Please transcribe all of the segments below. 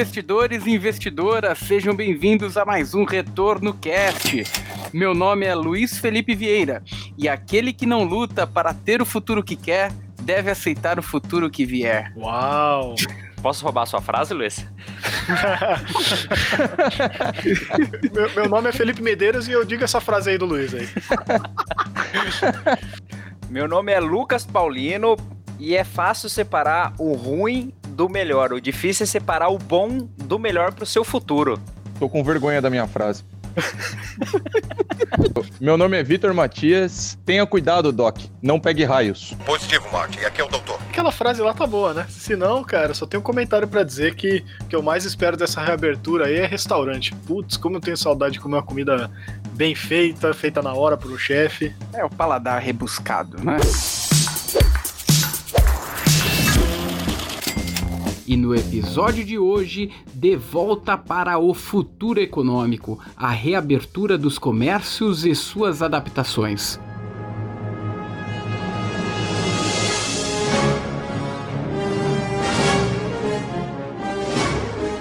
investidores e investidoras, sejam bem-vindos a mais um Retorno Cast. Meu nome é Luiz Felipe Vieira e aquele que não luta para ter o futuro que quer deve aceitar o futuro que vier. Uau! Posso roubar a sua frase, Luiz? meu, meu, nome é Felipe Medeiros e eu digo essa frase aí do Luiz aí. meu nome é Lucas Paulino e é fácil separar o ruim do melhor. O difícil é separar o bom do melhor para o seu futuro. Tô com vergonha da minha frase. Meu nome é Vitor Matias. Tenha cuidado, Doc. Não pegue raios. Positivo, Martin. Aqui é o doutor. Aquela frase lá tá boa, né? Se não, cara, só tenho um comentário para dizer que o que eu mais espero dessa reabertura aí é restaurante. Putz, como eu tenho saudade de comer uma comida bem feita, feita na hora pro chefe. É o paladar rebuscado, né? E no episódio de hoje, de volta para o futuro econômico, a reabertura dos comércios e suas adaptações.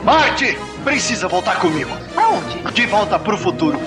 Marte, precisa voltar comigo. Aonde? De volta para o futuro.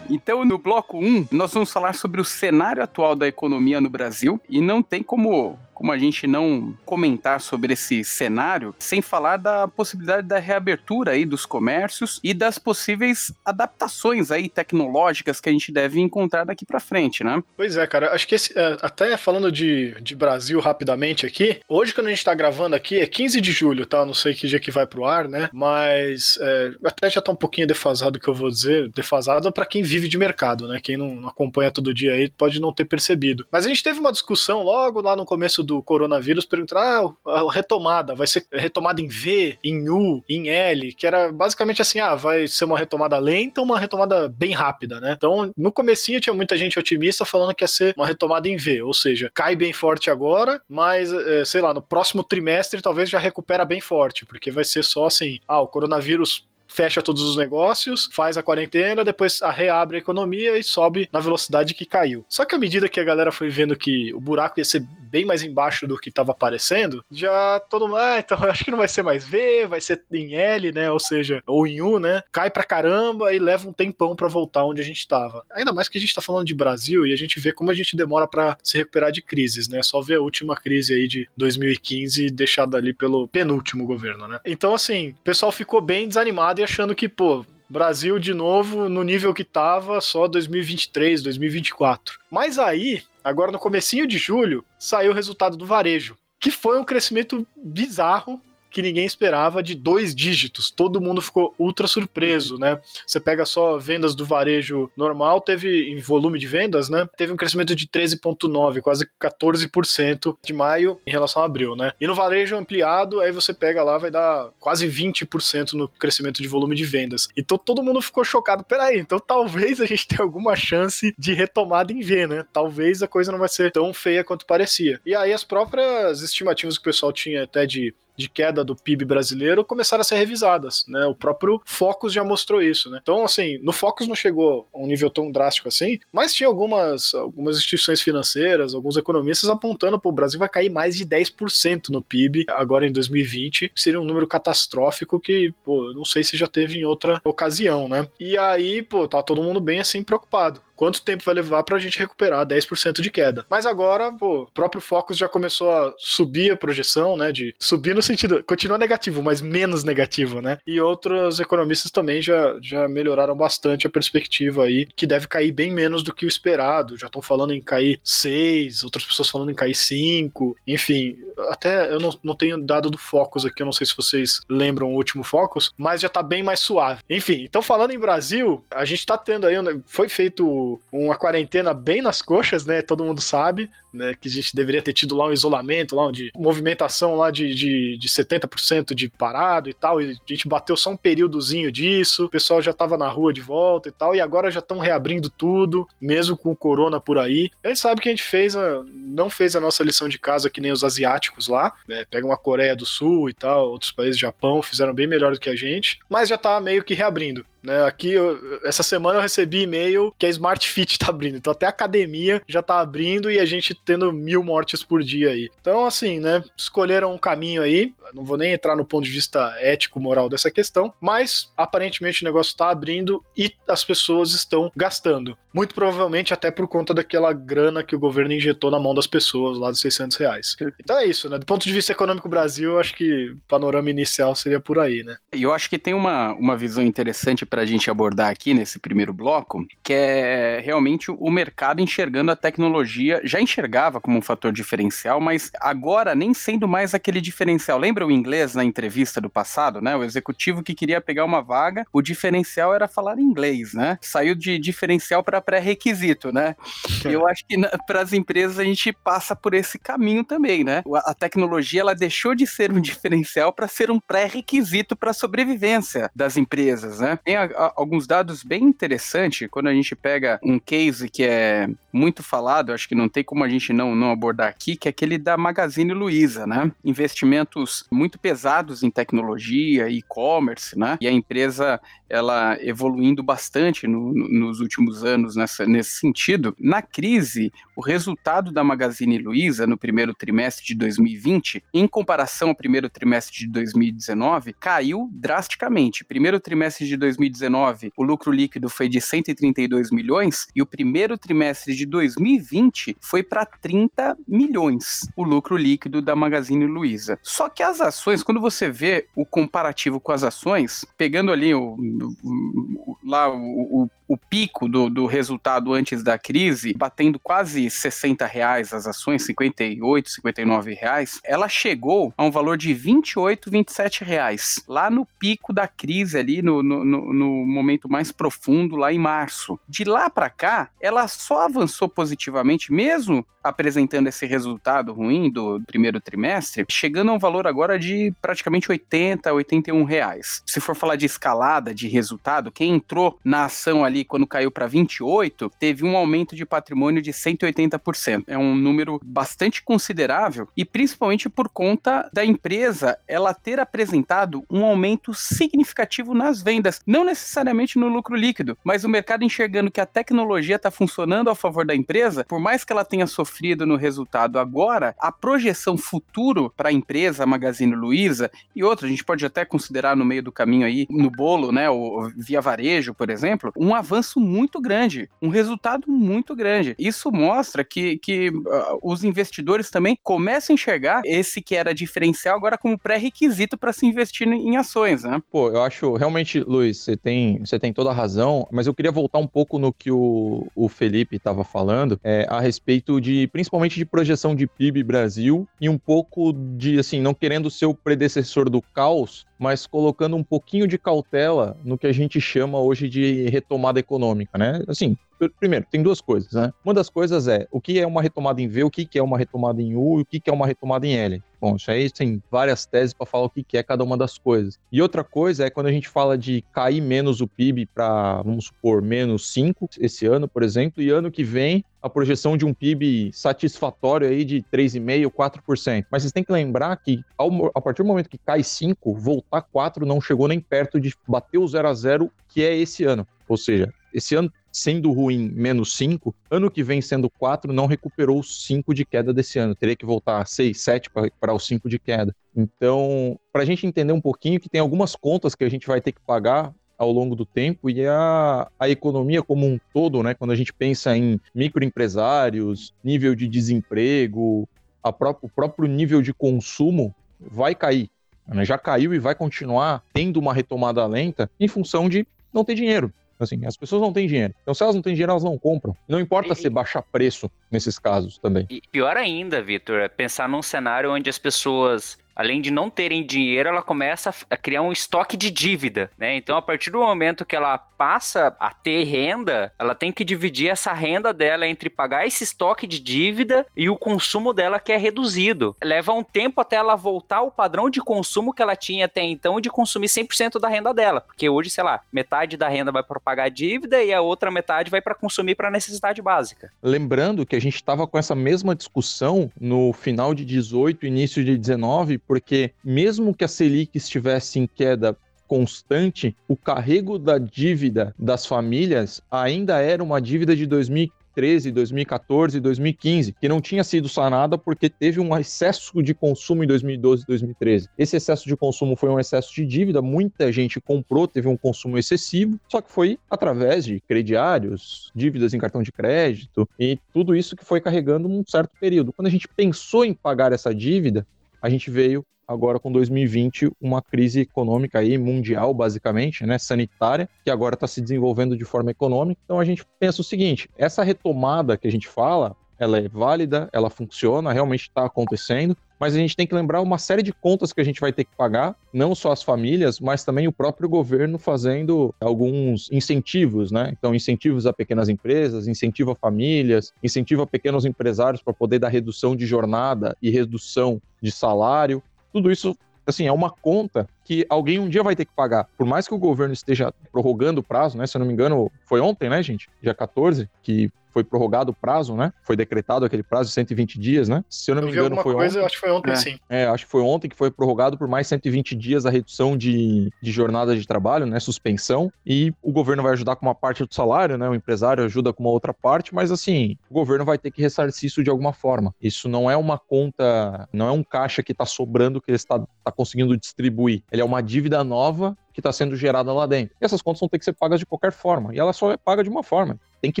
Então, no bloco 1, nós vamos falar sobre o cenário atual da economia no Brasil e não tem como como a gente não comentar sobre esse cenário sem falar da possibilidade da reabertura aí dos comércios e das possíveis adaptações aí tecnológicas que a gente deve encontrar daqui para frente, né? Pois é, cara. Acho que esse, é, até falando de, de Brasil rapidamente aqui, hoje quando a gente tá gravando aqui é 15 de julho, tá? Não sei que dia que vai pro ar, né? Mas é, até já tá um pouquinho defasado o que eu vou dizer, defasado para quem vive de mercado, né? Quem não acompanha todo dia aí pode não ter percebido. Mas a gente teve uma discussão logo lá no começo do coronavírus perguntaram: ah, a retomada vai ser retomada em V, em U, em L, que era basicamente assim: ah, vai ser uma retomada lenta uma retomada bem rápida, né? Então, no comecinho tinha muita gente otimista falando que ia ser uma retomada em V, ou seja, cai bem forte agora, mas, é, sei lá, no próximo trimestre talvez já recupera bem forte, porque vai ser só assim: ah, o coronavírus fecha todos os negócios, faz a quarentena, depois reabre a economia e sobe na velocidade que caiu. Só que à medida que a galera foi vendo que o buraco ia ser bem mais embaixo do que estava aparecendo, já todo mundo, ah, então acho que não vai ser mais V, vai ser em L, né? Ou seja, ou em U, né? Cai pra caramba e leva um tempão para voltar onde a gente estava. Ainda mais que a gente tá falando de Brasil e a gente vê como a gente demora para se recuperar de crises, né? Só ver a última crise aí de 2015 deixada ali pelo penúltimo governo, né? Então, assim, o pessoal ficou bem desanimado e achando que, pô, Brasil de novo no nível que tava só 2023, 2024. Mas aí, agora no comecinho de julho, saiu o resultado do varejo, que foi um crescimento bizarro que ninguém esperava de dois dígitos. Todo mundo ficou ultra surpreso, né? Você pega só vendas do varejo normal, teve em volume de vendas, né? Teve um crescimento de 13,9, quase 14% de maio em relação a abril, né? E no varejo ampliado, aí você pega lá, vai dar quase 20% no crescimento de volume de vendas. Então todo mundo ficou chocado. Peraí, então talvez a gente tenha alguma chance de retomada em V, né? Talvez a coisa não vai ser tão feia quanto parecia. E aí as próprias estimativas que o pessoal tinha até de de queda do PIB brasileiro começaram a ser revisadas, né? O próprio Focus já mostrou isso, né? Então, assim, no Focus não chegou a um nível tão drástico assim, mas tinha algumas, algumas instituições financeiras, alguns economistas apontando para o Brasil vai cair mais de 10% no PIB agora em 2020, seria um número catastrófico que, pô, não sei se já teve em outra ocasião, né? E aí, pô, tá todo mundo bem assim preocupado quanto tempo vai levar para a gente recuperar 10% de queda. Mas agora, pô, o próprio Focus já começou a subir a projeção, né? De subir no sentido, continua negativo, mas menos negativo, né? E outros economistas também já, já melhoraram bastante a perspectiva aí, que deve cair bem menos do que o esperado. Já estão falando em cair 6, outras pessoas falando em cair 5, enfim. Até eu não, não tenho dado do Focus aqui, eu não sei se vocês lembram o último Focus, mas já tá bem mais suave. Enfim, então falando em Brasil, a gente tá tendo aí, foi feito uma quarentena bem nas coxas, né? Todo mundo sabe né, que a gente deveria ter tido lá um isolamento, lá de movimentação lá de, de, de 70% de parado e tal, e a gente bateu só um períodozinho disso, o pessoal já tava na rua de volta e tal, e agora já estão reabrindo tudo, mesmo com o corona por aí. A gente sabe que a gente fez a, não fez a nossa lição de casa que nem os asiáticos lá, né, pega uma Coreia do Sul e tal, outros países, Japão, fizeram bem melhor do que a gente, mas já tá meio que reabrindo. Né, aqui, eu, essa semana eu recebi e-mail que a Smart Fit tá abrindo, então até a academia já tá abrindo e a gente tendo mil mortes por dia aí. Então, assim, né, escolheram um caminho aí, não vou nem entrar no ponto de vista ético, moral dessa questão, mas aparentemente o negócio está abrindo e as pessoas estão gastando. Muito provavelmente até por conta daquela grana que o governo injetou na mão das pessoas lá dos 600 reais. Então é isso, né? Do ponto de vista econômico Brasil, eu acho que o panorama inicial seria por aí, né? E eu acho que tem uma, uma visão interessante para a gente abordar aqui nesse primeiro bloco, que é realmente o mercado enxergando a tecnologia, já enxergava como um fator diferencial, mas agora nem sendo mais aquele diferencial. Lembra o inglês na entrevista do passado, né? O executivo que queria pegar uma vaga, o diferencial era falar inglês, né? Saiu de diferencial para pré-requisito, né? Eu acho que para as empresas a gente passa por esse caminho também, né? A tecnologia ela deixou de ser um diferencial para ser um pré-requisito para a sobrevivência das empresas, né? Tem a, a, alguns dados bem interessantes quando a gente pega um case que é muito falado, acho que não tem como a gente não, não abordar aqui, que é aquele da Magazine Luiza, né? Investimentos muito pesados em tecnologia, e-commerce, né? E a empresa ela evoluindo bastante no, no, nos últimos anos nessa, nesse sentido. Na crise, o resultado da Magazine Luiza no primeiro trimestre de 2020, em comparação ao primeiro trimestre de 2019, caiu drasticamente. Primeiro trimestre de 2019, o lucro líquido foi de 132 milhões e o primeiro trimestre de 2020 foi para 30 milhões o lucro líquido da Magazine Luiza. Só que as ações, quando você vê o comparativo com as ações, pegando ali o, o lá o, o o pico do, do resultado antes da crise, batendo quase 60 reais as ações, 58, 59 reais, ela chegou a um valor de 28, 27 reais, lá no pico da crise ali, no, no, no momento mais profundo, lá em março. De lá para cá, ela só avançou positivamente, mesmo apresentando esse resultado ruim do primeiro trimestre, chegando a um valor agora de praticamente 80, 81 reais. Se for falar de escalada de resultado, quem entrou na ação ali ali, quando caiu para 28, teve um aumento de patrimônio de 180%. É um número bastante considerável e principalmente por conta da empresa ela ter apresentado um aumento significativo nas vendas, não necessariamente no lucro líquido, mas o mercado enxergando que a tecnologia está funcionando a favor da empresa, por mais que ela tenha sofrido no resultado agora, a projeção futuro para a empresa, Magazine Luiza e outra, a gente pode até considerar no meio do caminho aí, no bolo, né, o Via Varejo, por exemplo, um avanço muito grande, um resultado muito grande. Isso mostra que, que uh, os investidores também começam a enxergar esse que era diferencial agora como pré-requisito para se investir em ações, né? Pô, eu acho realmente, Luiz, você tem, você tem toda a razão, mas eu queria voltar um pouco no que o, o Felipe estava falando é, a respeito de, principalmente de projeção de PIB Brasil e um pouco de, assim, não querendo ser o predecessor do caos, mas colocando um pouquinho de cautela no que a gente chama hoje de retomada econômica, né? Assim, primeiro, tem duas coisas, né? Uma das coisas é o que é uma retomada em V, o que é uma retomada em U e o que é uma retomada em L. Bom, isso aí tem várias teses para falar o que é cada uma das coisas. E outra coisa é quando a gente fala de cair menos o PIB para, vamos supor, menos 5 esse ano, por exemplo, e ano que vem a projeção de um PIB satisfatório aí de 3,5%, 4%. Mas vocês têm que lembrar que ao, a partir do momento que cai 5, voltar 4 não chegou nem perto de bater o 0 a 0 que é esse ano. Ou seja, esse ano sendo ruim, menos 5, ano que vem sendo 4, não recuperou os 5 de queda desse ano. Teria que voltar a 6, 7 para recuperar os 5 de queda. Então, para a gente entender um pouquinho que tem algumas contas que a gente vai ter que pagar ao longo do tempo e a, a economia como um todo, né? Quando a gente pensa em microempresários, nível de desemprego, a pró o próprio nível de consumo vai cair. Né? Já caiu e vai continuar tendo uma retomada lenta em função de não ter dinheiro. Assim, as pessoas não têm dinheiro. Então, se elas não têm dinheiro, elas não compram. Não importa e, se baixar preço nesses casos também. E pior ainda, Vitor, é pensar num cenário onde as pessoas além de não terem dinheiro, ela começa a criar um estoque de dívida, né? Então, a partir do momento que ela passa a ter renda, ela tem que dividir essa renda dela entre pagar esse estoque de dívida e o consumo dela que é reduzido. Leva um tempo até ela voltar ao padrão de consumo que ela tinha até então de consumir 100% da renda dela, porque hoje, sei lá, metade da renda vai para pagar a dívida e a outra metade vai para consumir para necessidade básica. Lembrando que a gente estava com essa mesma discussão no final de 18, início de 19, porque mesmo que a Selic estivesse em queda constante, o carrego da dívida das famílias ainda era uma dívida de 2013, 2014, 2015, que não tinha sido sanada porque teve um excesso de consumo em 2012 e 2013. Esse excesso de consumo foi um excesso de dívida, muita gente comprou, teve um consumo excessivo, só que foi através de crediários, dívidas em cartão de crédito e tudo isso que foi carregando um certo período. Quando a gente pensou em pagar essa dívida, a gente veio agora com 2020 uma crise econômica aí mundial basicamente, né, sanitária, que agora está se desenvolvendo de forma econômica. Então a gente pensa o seguinte: essa retomada que a gente fala, ela é válida, ela funciona, realmente está acontecendo, mas a gente tem que lembrar uma série de contas que a gente vai ter que pagar, não só as famílias, mas também o próprio governo fazendo alguns incentivos, né? Então, incentivos a pequenas empresas, incentivo a famílias, incentivo a pequenos empresários para poder dar redução de jornada e redução de salário. Tudo isso, assim, é uma conta que alguém um dia vai ter que pagar. Por mais que o governo esteja prorrogando o prazo, né? Se eu não me engano, foi ontem, né, gente? Dia 14, que foi prorrogado o prazo, né? Foi decretado aquele prazo de 120 dias, né? Se eu não eu me engano, foi coisa, ontem. acho que foi ontem, é. sim. É, acho que foi ontem que foi prorrogado por mais 120 dias a redução de, de jornada de trabalho, né? Suspensão. E o governo vai ajudar com uma parte do salário, né? O empresário ajuda com uma outra parte, mas assim, o governo vai ter que ressarcir isso de alguma forma. Isso não é uma conta, não é um caixa que está sobrando que ele está tá conseguindo distribuir. Ele é uma dívida nova que está sendo gerada lá dentro. E essas contas vão ter que ser pagas de qualquer forma. E ela só é paga de uma forma. Tem que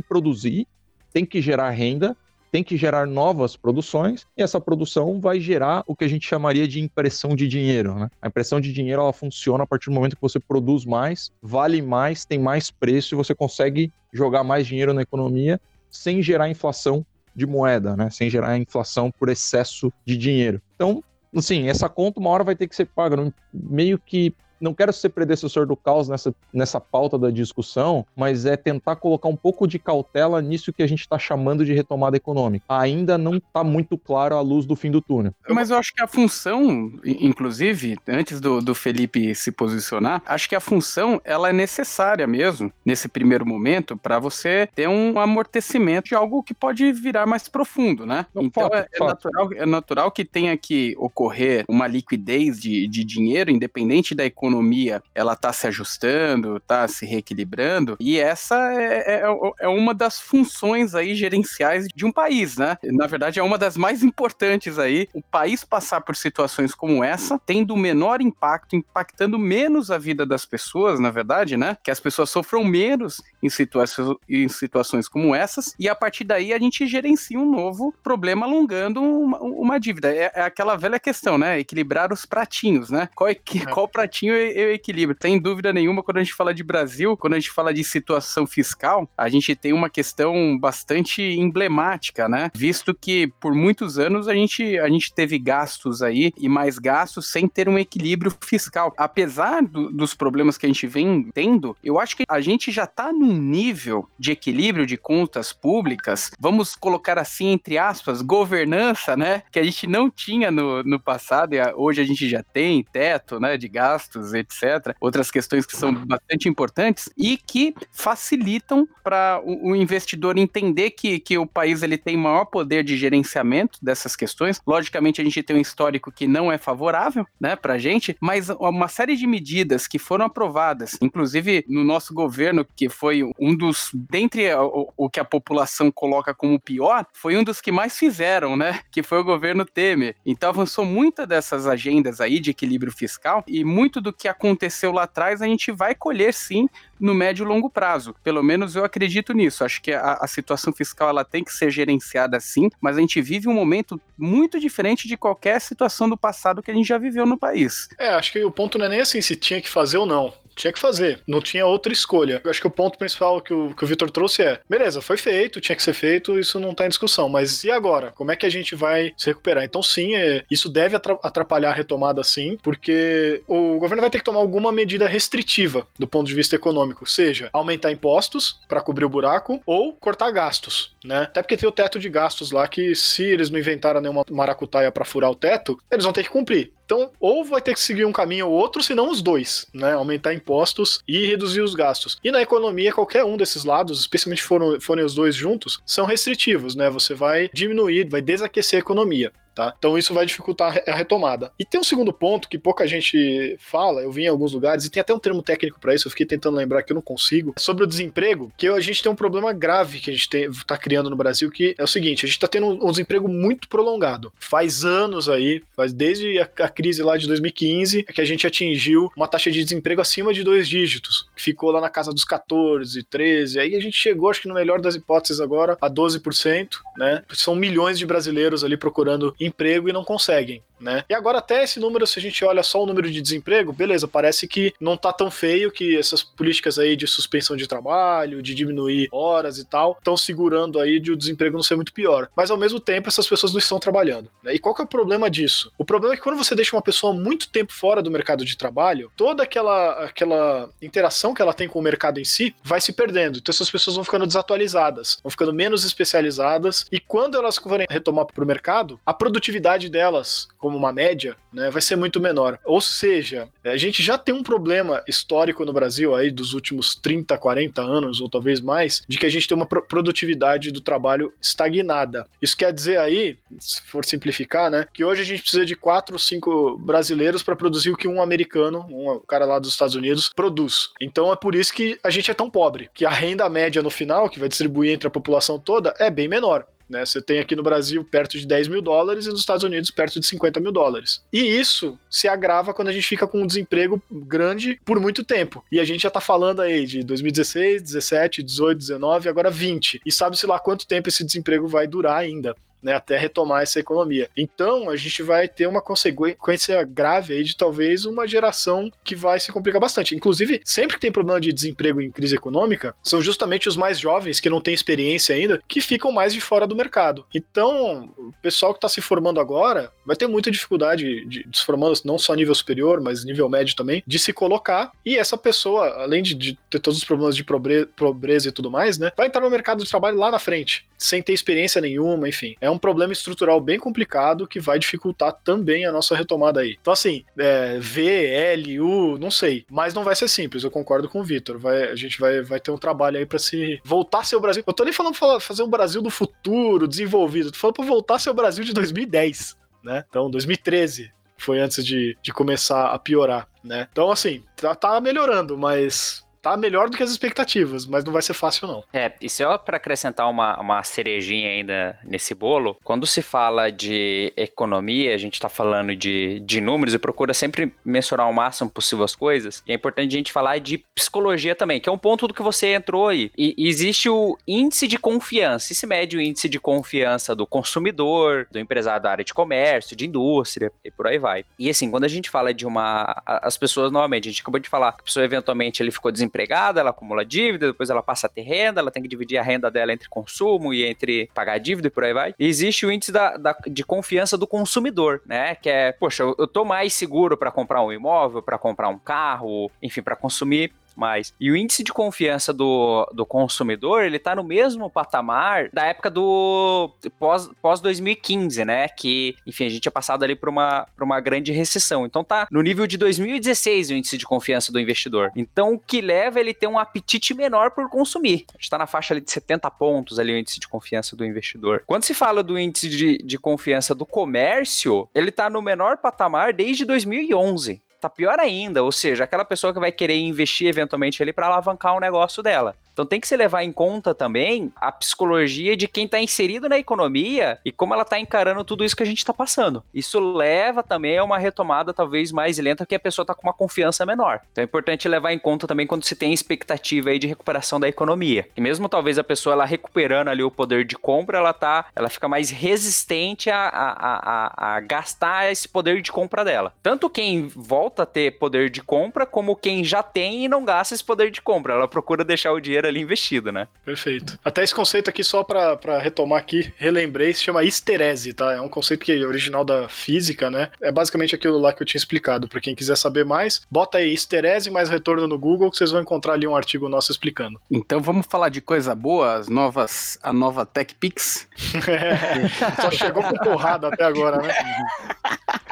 produzir tem que gerar renda, tem que gerar novas produções e essa produção vai gerar o que a gente chamaria de impressão de dinheiro. Né? A impressão de dinheiro ela funciona a partir do momento que você produz mais, vale mais, tem mais preço e você consegue jogar mais dinheiro na economia sem gerar inflação de moeda, né? sem gerar inflação por excesso de dinheiro. Então, assim, essa conta uma hora vai ter que ser paga. Meio que não quero ser predecessor do caos nessa, nessa pauta da discussão, mas é tentar colocar um pouco de cautela nisso que a gente está chamando de retomada econômica. Ainda não está muito claro a luz do fim do túnel. Mas eu acho que a função, inclusive, antes do, do Felipe se posicionar, acho que a função ela é necessária mesmo, nesse primeiro momento, para você ter um amortecimento de algo que pode virar mais profundo, né? Não, então fato, é, é natural, é natural que tenha que ocorrer uma liquidez de, de dinheiro, independente da economia economia ela está se ajustando, está se reequilibrando, e essa é, é, é, uma das funções aí gerenciais de um país, né? Na verdade, é uma das mais importantes aí. O país passar por situações como essa, tendo menor impacto, impactando menos a vida das pessoas, na verdade, né? Que as pessoas sofram menos em situações, em situações como essas, e a partir daí a gente gerencia um novo problema alongando uma, uma dívida. É, é, aquela velha questão, né? Equilibrar os pratinhos, né? Qual, é, qual pratinho eu equilibro. Sem dúvida nenhuma, quando a gente fala de Brasil, quando a gente fala de situação fiscal, a gente tem uma questão bastante emblemática, né? Visto que por muitos anos a gente, a gente teve gastos aí e mais gastos sem ter um equilíbrio fiscal. Apesar do, dos problemas que a gente vem tendo, eu acho que a gente já está num nível de equilíbrio de contas públicas, vamos colocar assim, entre aspas, governança, né? Que a gente não tinha no, no passado e hoje a gente já tem teto, né? De gastos etc. Outras questões que são bastante importantes e que facilitam para o, investidor entender que, que o país ele tem maior poder de gerenciamento dessas questões. Logicamente, a gente tem um histórico que não é favorável né, para a gente, mas uma série de medidas que foram aprovadas, inclusive no nosso governo, que foi um dos, dentre o, o que a população coloca como pior, foi um dos que mais fizeram, né? Que foi o governo Temer. Então avançou muita dessas agendas aí de equilíbrio fiscal e muito do que aconteceu lá atrás, a gente vai colher sim no médio e longo prazo. Pelo menos eu acredito nisso. Acho que a, a, situação fiscal ela tem que ser gerenciada assim, mas a gente vive um momento muito diferente de qualquer situação do passado que a gente já viveu no país. É, acho que o ponto não é nem assim se tinha que fazer ou não tinha que fazer, não tinha outra escolha. Eu acho que o ponto principal que o, que o Vitor trouxe é: beleza, foi feito, tinha que ser feito, isso não tá em discussão, mas e agora? Como é que a gente vai se recuperar? Então, sim, é, isso deve atrapalhar a retomada, sim, porque o governo vai ter que tomar alguma medida restritiva do ponto de vista econômico, seja aumentar impostos para cobrir o buraco ou cortar gastos, né? Até porque tem o teto de gastos lá que, se eles não inventaram nenhuma maracutaia para furar o teto, eles vão ter que cumprir. Então, ou vai ter que seguir um caminho ou outro, se não os dois, né? Aumentar impostos e reduzir os gastos. E na economia, qualquer um desses lados, especialmente foram, forem os dois juntos, são restritivos, né? Você vai diminuir, vai desaquecer a economia. Tá? Então isso vai dificultar a retomada. E tem um segundo ponto que pouca gente fala, eu vi em alguns lugares, e tem até um termo técnico para isso, eu fiquei tentando lembrar que eu não consigo, sobre o desemprego, que a gente tem um problema grave que a gente está criando no Brasil, que é o seguinte, a gente está tendo um, desemprego muito prolongado. Faz anos aí, faz desde a, a crise lá de 2015, que a gente atingiu uma taxa de desemprego acima de dois dígitos, que ficou lá na casa dos 14, 13, aí a gente chegou, acho que no melhor das hipóteses agora, a 12%, né? São milhões de brasileiros ali procurando emprego e não conseguem né? E agora até esse número, se a gente olha só o número de desemprego, beleza, parece que não tá tão feio que essas políticas aí de suspensão de trabalho, de diminuir horas e tal, estão segurando aí de o desemprego não ser muito pior. Mas ao mesmo tempo essas pessoas não estão trabalhando. Né? E qual que é o problema disso? O problema é que quando você deixa uma pessoa muito tempo fora do mercado de trabalho, toda aquela, aquela interação que ela tem com o mercado em si vai se perdendo. Então essas pessoas vão ficando desatualizadas, vão ficando menos especializadas e quando elas forem retomar para o mercado, a produtividade delas como uma média, né, vai ser muito menor. Ou seja, a gente já tem um problema histórico no Brasil aí dos últimos 30, 40 anos, ou talvez mais, de que a gente tem uma produtividade do trabalho estagnada. Isso quer dizer aí, se for simplificar, né, que hoje a gente precisa de quatro cinco brasileiros para produzir o que um americano, um cara lá dos Estados Unidos, produz. Então é por isso que a gente é tão pobre, que a renda média no final, que vai distribuir entre a população toda, é bem menor. Né? Você tem aqui no Brasil perto de 10 mil dólares e nos Estados Unidos perto de 50 mil dólares. E isso se agrava quando a gente fica com um desemprego grande por muito tempo. E a gente já tá falando aí de 2016, 17, 18, 19, agora 20. E sabe-se lá quanto tempo esse desemprego vai durar ainda né, até retomar essa economia. Então, a gente vai ter uma consequência grave aí de talvez uma geração que vai se complicar bastante. Inclusive, sempre que tem problema de desemprego em crise econômica, são justamente os mais jovens que não têm experiência ainda que ficam mais de fora do mercado. Então, o pessoal que está se formando agora vai ter muita dificuldade de, de se formando não só nível superior, mas nível médio também, de se colocar. E essa pessoa, além de, de ter todos os problemas de pobreza e tudo mais, né, vai entrar no mercado de trabalho lá na frente, sem ter experiência nenhuma, enfim. É um problema estrutural bem complicado que vai dificultar também a nossa retomada aí. Então, assim, é, V, L, U, não sei. Mas não vai ser simples, eu concordo com o Vitor. A gente vai, vai ter um trabalho aí para se voltar a ser o Brasil. Eu tô nem falando pra fazer um Brasil do futuro, desenvolvido. Tô falando pra voltar a ser o Brasil de 2010, né? Então, 2013 foi antes de, de começar a piorar, né? Então, assim, tá, tá melhorando, mas tá melhor do que as expectativas, mas não vai ser fácil, não. É, e só para acrescentar uma, uma cerejinha ainda nesse bolo, quando se fala de economia, a gente tá falando de, de números e procura sempre mensurar o máximo possível as coisas, e é importante a gente falar de psicologia também, que é um ponto do que você entrou aí. E existe o índice de confiança, e se mede o índice de confiança do consumidor, do empresário da área de comércio, de indústria, e por aí vai. E assim, quando a gente fala de uma... As pessoas, novamente, a gente acabou de falar que a pessoa eventualmente ele ficou desempregado, desempregada, ela acumula dívida, depois ela passa a ter renda, ela tem que dividir a renda dela entre consumo e entre pagar dívida e por aí vai. E existe o índice da, da, de confiança do consumidor, né? Que é, poxa, eu, eu tô mais seguro para comprar um imóvel, para comprar um carro, enfim, para consumir mais. E o índice de confiança do, do consumidor, ele tá no mesmo patamar da época do pós, pós 2015, né? Que, enfim, a gente tinha passado ali por uma, por uma grande recessão. Então tá no nível de 2016 o índice de confiança do investidor. Então o que leva ele ter um apetite menor por consumir. A gente tá na faixa ali de 70 pontos ali o índice de confiança do investidor. Quando se fala do índice de, de confiança do comércio, ele tá no menor patamar desde 2011 tá pior ainda, ou seja, aquela pessoa que vai querer investir eventualmente ali para alavancar o negócio dela. Então tem que se levar em conta também a psicologia de quem está inserido na economia e como ela está encarando tudo isso que a gente está passando. Isso leva também a uma retomada talvez mais lenta, porque a pessoa está com uma confiança menor. Então é importante levar em conta também quando se tem expectativa aí de recuperação da economia. E mesmo talvez a pessoa ela recuperando ali o poder de compra, ela tá, ela fica mais resistente a, a, a, a gastar esse poder de compra dela. Tanto quem volta a ter poder de compra, como quem já tem e não gasta esse poder de compra. Ela procura deixar o dinheiro dinheiro ali investido, né? Perfeito. Até esse conceito aqui, só para retomar aqui, relembrei, se chama histerese, tá? É um conceito que é original da física, né? É basicamente aquilo lá que eu tinha explicado. Para quem quiser saber mais, bota aí histerese mais retorno no Google, que vocês vão encontrar ali um artigo nosso explicando. Então vamos falar de coisa boa, as novas, a nova TechPix. é, só chegou com porrada até agora, né?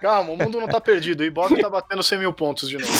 Calma, o mundo não tá perdido. O Ibope tá batendo 100 mil pontos de novo.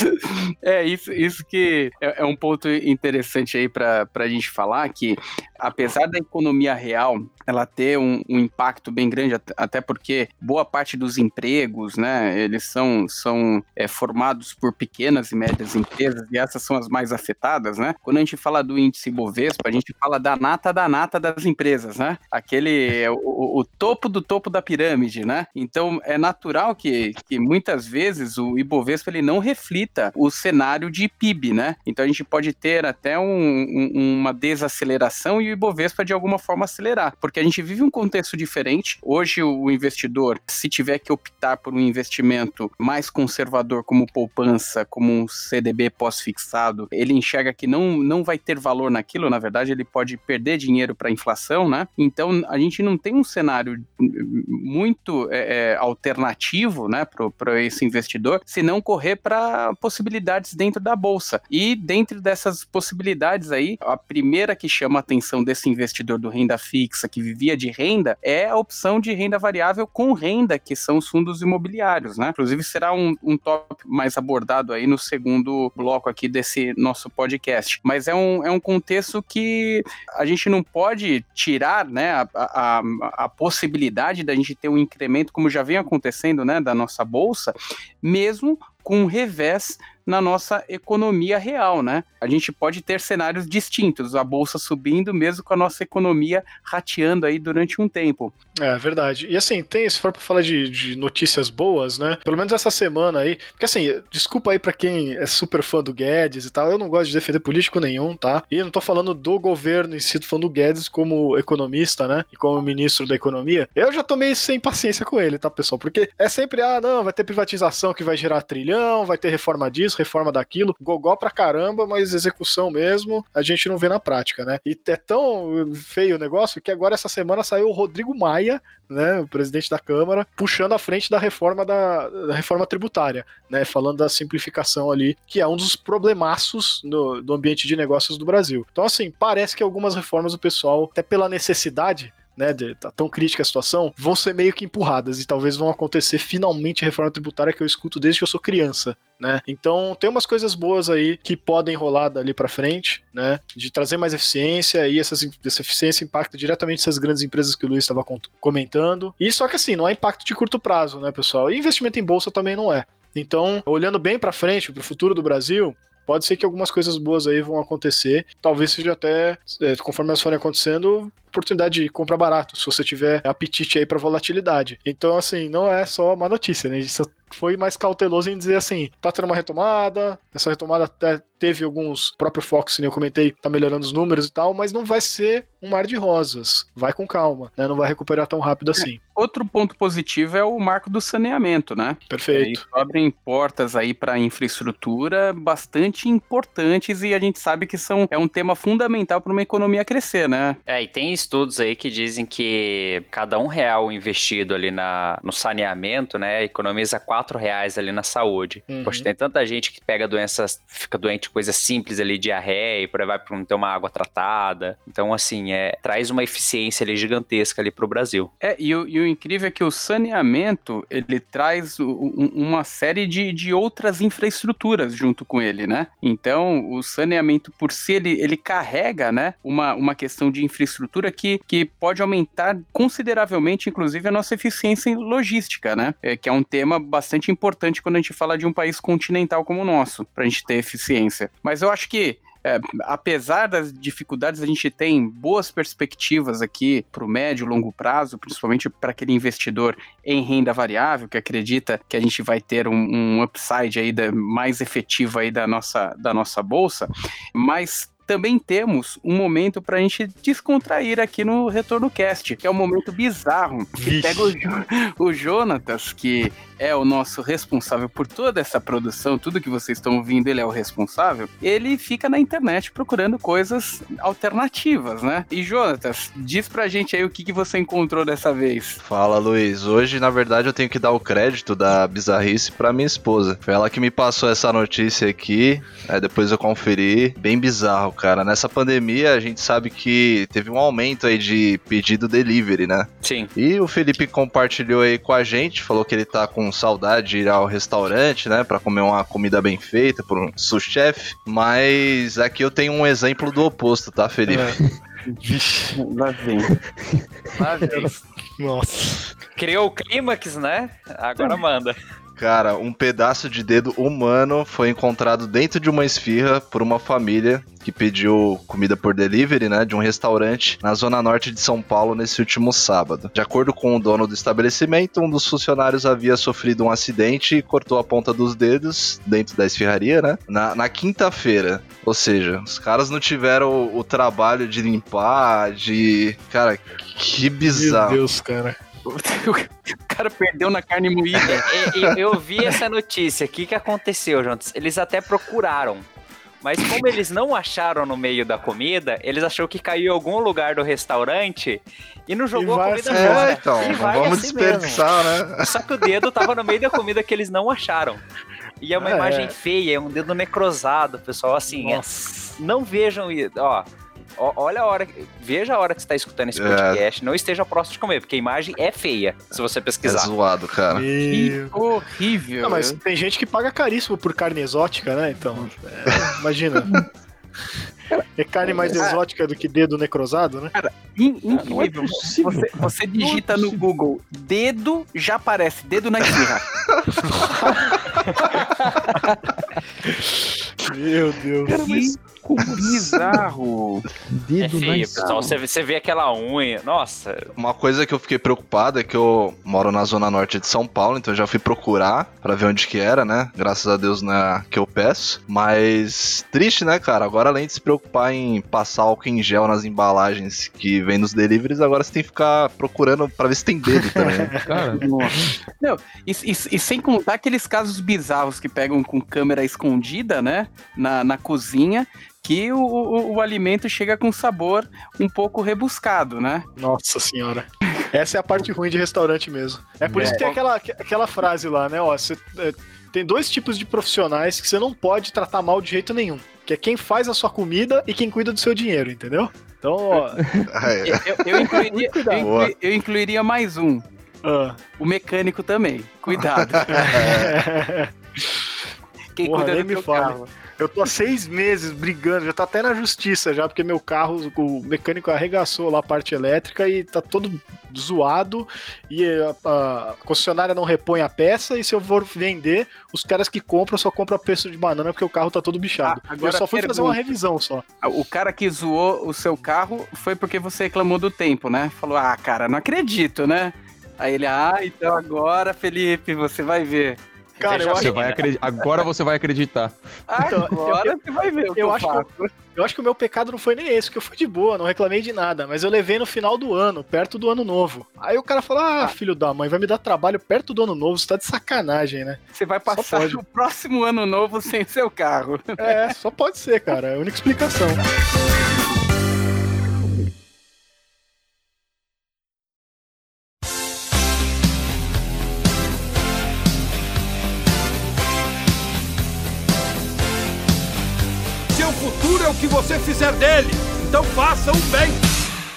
É, isso, isso que é, é um ponto interessante aí pra, pra gente falar, que apesar da economia real ela ter um, um impacto bem grande, até porque boa parte dos empregos, né, eles são, são é, formados por pequenas e médias empresas e essas são as mais afetadas, né? Quando a gente fala do índice Bovespa, a gente fala da nata da nata das empresas, né? Aquele, o, o topo do topo da pirâmide, né? Então é natural que, que muitas vezes o Ibovespa ele não reflita o cenário de PIB, né? Então a gente pode ter até um, um, uma desaceleração e o Ibovespa de alguma forma acelerar, porque a gente vive um contexto diferente. Hoje, o investidor, se tiver que optar por um investimento mais conservador, como poupança, como um CDB pós-fixado, ele enxerga que não, não vai ter valor naquilo, na verdade, ele pode perder dinheiro para a inflação, né? Então, a gente não tem um cenário muito é, é alternativo, né, para esse investidor, se não correr para possibilidades dentro da bolsa. E dentro dessas possibilidades aí, a primeira que chama a atenção desse investidor do renda fixa, que vivia de renda é a opção de renda variável com renda, que são os fundos imobiliários, né? Inclusive será um, um tópico mais abordado aí no segundo bloco aqui desse nosso podcast. Mas é um, é um contexto que a gente não pode tirar, né, a, a, a possibilidade da gente ter um incremento, como já vem acontecendo, né, da nossa bolsa, mesmo com um revés na nossa economia real, né? A gente pode ter cenários distintos, a bolsa subindo mesmo com a nossa economia rateando aí durante um tempo. É verdade. E assim, tem, se for para falar de, de, notícias boas, né? Pelo menos essa semana aí, porque assim, desculpa aí para quem é super fã do Guedes e tal, eu não gosto de defender político nenhum, tá? E eu não tô falando do governo em si, tô falando do Guedes como economista, né? E como ministro da economia. Eu já tomei sem paciência com ele, tá, pessoal? Porque é sempre, ah, não, vai ter privatização que vai gerar vai ter reforma disso, reforma daquilo, gogó pra caramba, mas execução mesmo, a gente não vê na prática, né? E é tão feio o negócio que agora essa semana saiu o Rodrigo Maia, né, o presidente da Câmara, puxando a frente da reforma da, da reforma tributária, né, falando da simplificação ali, que é um dos problemaços no, do ambiente de negócios do Brasil. Então, assim, parece que algumas reformas o pessoal, até pela necessidade, né, de, tá tão crítica a situação, vão ser meio que empurradas e talvez vão acontecer finalmente a reforma tributária que eu escuto desde que eu sou criança, né? Então tem umas coisas boas aí que podem rolar dali para frente, né? De trazer mais eficiência e essas, essa eficiência impacta diretamente essas grandes empresas que o Luiz estava comentando. E só que assim, não é impacto de curto prazo, né, pessoal? E investimento em bolsa também não é. Então, olhando bem para frente, para o futuro do Brasil, pode ser que algumas coisas boas aí vão acontecer. Talvez seja até, é, conforme elas forem acontecendo, oportunidade de compra barato, se você tiver apetite aí para volatilidade. Então, assim, não é só uma notícia, né? Isso foi mais cauteloso em dizer assim, tá tendo uma retomada, essa retomada até teve alguns, o próprio Fox, né, eu comentei, tá melhorando os números e tal, mas não vai ser um mar de rosas, vai com calma, né, não vai recuperar tão rápido assim. É, outro ponto positivo é o marco do saneamento, né? Perfeito. É, abrem portas aí para infraestrutura bastante importantes e a gente sabe que são, é um tema fundamental para uma economia crescer, né? É, e tem estudos aí que dizem que cada um real investido ali na, no saneamento, né, economiza quatro reais ali na saúde. Uhum. Poxa, tem tanta gente que pega doenças, fica doente coisas simples ali, diarreia, e por aí vai para não ter uma água tratada. Então, assim, é, traz uma eficiência ali gigantesca ali para o Brasil. É, e o, e o, incrível é que o saneamento, ele traz um, uma série de, de outras infraestruturas junto com ele, né? Então, o saneamento por si, ele, ele carrega, né, uma, uma questão de infraestrutura que, que pode aumentar consideravelmente, inclusive, a nossa eficiência em logística, né? É, que é um tema bastante importante quando a gente fala de um país continental como o nosso, para a gente ter eficiência. Mas eu acho que é, apesar das dificuldades, a gente tem boas perspectivas aqui para o médio e longo prazo, principalmente para aquele investidor em renda variável que acredita que a gente vai ter um, um upside aí da, mais efetivo aí da nossa, da nossa bolsa, mas também temos um momento para a gente descontrair aqui no Retorno Cast, que é um momento bizarro, que pega o, o Jonatas, que é o nosso responsável por toda essa produção, tudo que vocês estão ouvindo, ele é o responsável, ele fica na internet procurando coisas alternativas, né? E Jonatas, diz pra gente aí o que, que você encontrou dessa vez. Fala, Luiz. Hoje, na verdade, eu tenho que dar o crédito da bizarrice pra minha esposa. Foi ela que me passou essa notícia aqui, aí depois eu conferi. Bem bizarro, cara. Nessa pandemia, a gente sabe que teve um aumento aí de pedido delivery, né? Sim. E o Felipe compartilhou aí com a gente, falou que ele tá com saudade de ir ao restaurante, né, para comer uma comida bem feita por um sous-chefe, mas aqui eu tenho um exemplo do oposto, tá, Felipe? É. Vixe. Lá vem. Lá vem. Nossa. Criou o clímax, né? Agora manda. Cara, um pedaço de dedo humano foi encontrado dentro de uma esfirra por uma família que pediu comida por delivery, né, de um restaurante na zona norte de São Paulo nesse último sábado. De acordo com o dono do estabelecimento, um dos funcionários havia sofrido um acidente e cortou a ponta dos dedos dentro da esfirraria, né, na, na quinta-feira. Ou seja, os caras não tiveram o, o trabalho de limpar, de. Cara, que Meu bizarro. Deus, cara. O cara perdeu na carne moída. É, eu, eu vi essa notícia. O que, que aconteceu, Juntos? Eles até procuraram. Mas como eles não acharam no meio da comida, eles acharam que caiu em algum lugar do restaurante e não jogou vai a comida assim fora. É, então, E vamos assim desperdiçar, né? mesmo. Só que o dedo tava no meio da comida que eles não acharam. E é uma Ah, imagem é. feia, é um dedo necrosado, pessoal. Assim, é- não vejam isso. Ó, olha a hora. Veja a hora que você está escutando esse É. podcast. Não esteja próximo de comer, porque a imagem é feia, se você É pesquisar. zoado, cara. Que horrível. Não, mas tem gente que paga caríssimo por carne exótica, né? Então, é, imagina. É carne mais exótica do que dedo necrosado, né? Não é incrível. possível, você, cara. você é digita no. Google dedo, já aparece dedo na esfirra. Meu Deus. Cara, mas bizarro. É dedo na feio, pessoal. Você, você vê aquela unha. Nossa, Uma coisa que eu fiquei preocupado é que eu moro na zona norte de São Paulo, então eu já fui procurar pra ver onde que era, né? Graças a Deus não é que eu peço. Mas triste, né, cara? Agora além de se preocupar em passar álcool em gel nas embalagens que vem nos deliveries, agora você tem que ficar procurando pra ver se tem dedo também. né? Cara, Nossa. Não, e, e- e sem contar aqueles casos bizarros que pegam com câmera escondida, né? Na, na cozinha, que o, o, o alimento chega com sabor um pouco rebuscado, né? Nossa senhora. Essa é a parte ruim de restaurante mesmo. É por isso que tem aquela, aquela frase lá, né? Ó, você, é, tem dois tipos de profissionais que você não pode tratar mal de jeito nenhum. Que é quem faz a sua comida e quem cuida do seu dinheiro, entendeu? Então, ó. Ah, é. Eu, eu incluiria, eu, eu incluiria mais um. ah. O mecânico também. Cuidado. Quem Porra, cuida do me fale. carro. Eu tô há seis meses brigando, já tá até na justiça já, porque meu carro, o mecânico arregaçou lá a parte elétrica e tá todo zoado e a, a concessionária não repõe a peça e se eu for vender, os caras que compram só compram a preço de banana porque o carro tá todo bichado. Ah, agora eu só fui fazer uma pergunta. revisão só. O cara que zoou o seu carro foi porque você reclamou do tempo, né? Falou, ah, cara, não acredito, né? Aí ele, ah, então agora, Felipe, você vai ver. Cara, eu você acho, vai acredi- agora você vai acreditar. Então, Agora você vai ver o que eu eu, acho que faço. eu acho que o meu pecado não foi nem esse, porque eu fui de boa, não reclamei de nada, mas eu levei no final do ano, perto do ano novo. Aí o cara falou: Ah, filho da mãe, vai me dar trabalho perto do ano novo, você tá de sacanagem, né? Você vai passar o próximo ano novo sem seu carro. É, só pode ser, cara. É a única explicação. Futuro é o que você fizer dele. Então faça o bem.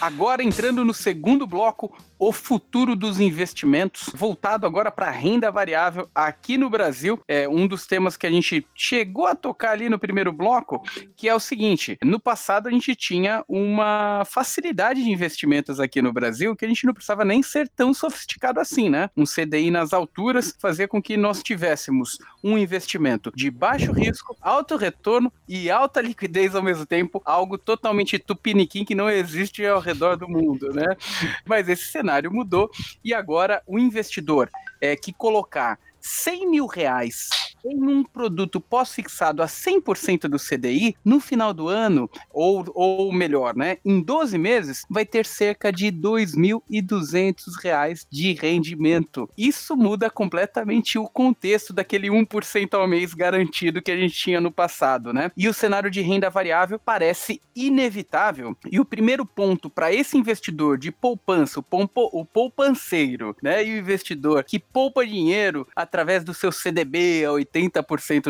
Agora entrando no segundo bloco, o futuro dos investimentos, voltado agora para renda variável aqui no Brasil. É um dos temas que a gente chegou a tocar ali no primeiro bloco, que é o seguinte: no passado a gente tinha uma facilidade de investimentos aqui no Brasil que a gente não precisava nem ser tão sofisticado assim, né? Um CDI nas alturas fazia com que nós tivéssemos um investimento de baixo risco, alto retorno e alta liquidez ao mesmo tempo, algo totalmente tupiniquim que não existe ao redor do mundo, né? Mas esse cenário mudou e agora o investidor é, que colocar 100 mil reais em um produto pós-fixado a 100% do CDI, no final do ano, ou, ou melhor, né, em 12 meses, vai ter cerca de 2.200 reais de rendimento. Isso muda completamente o contexto daquele 1% ao mês garantido que a gente tinha no passado, né? E o cenário de renda variável parece inevitável. E o primeiro ponto para esse investidor de poupança, o, pompo, o poupanceiro, né, e o investidor que poupa dinheiro através do seu CDB a 80%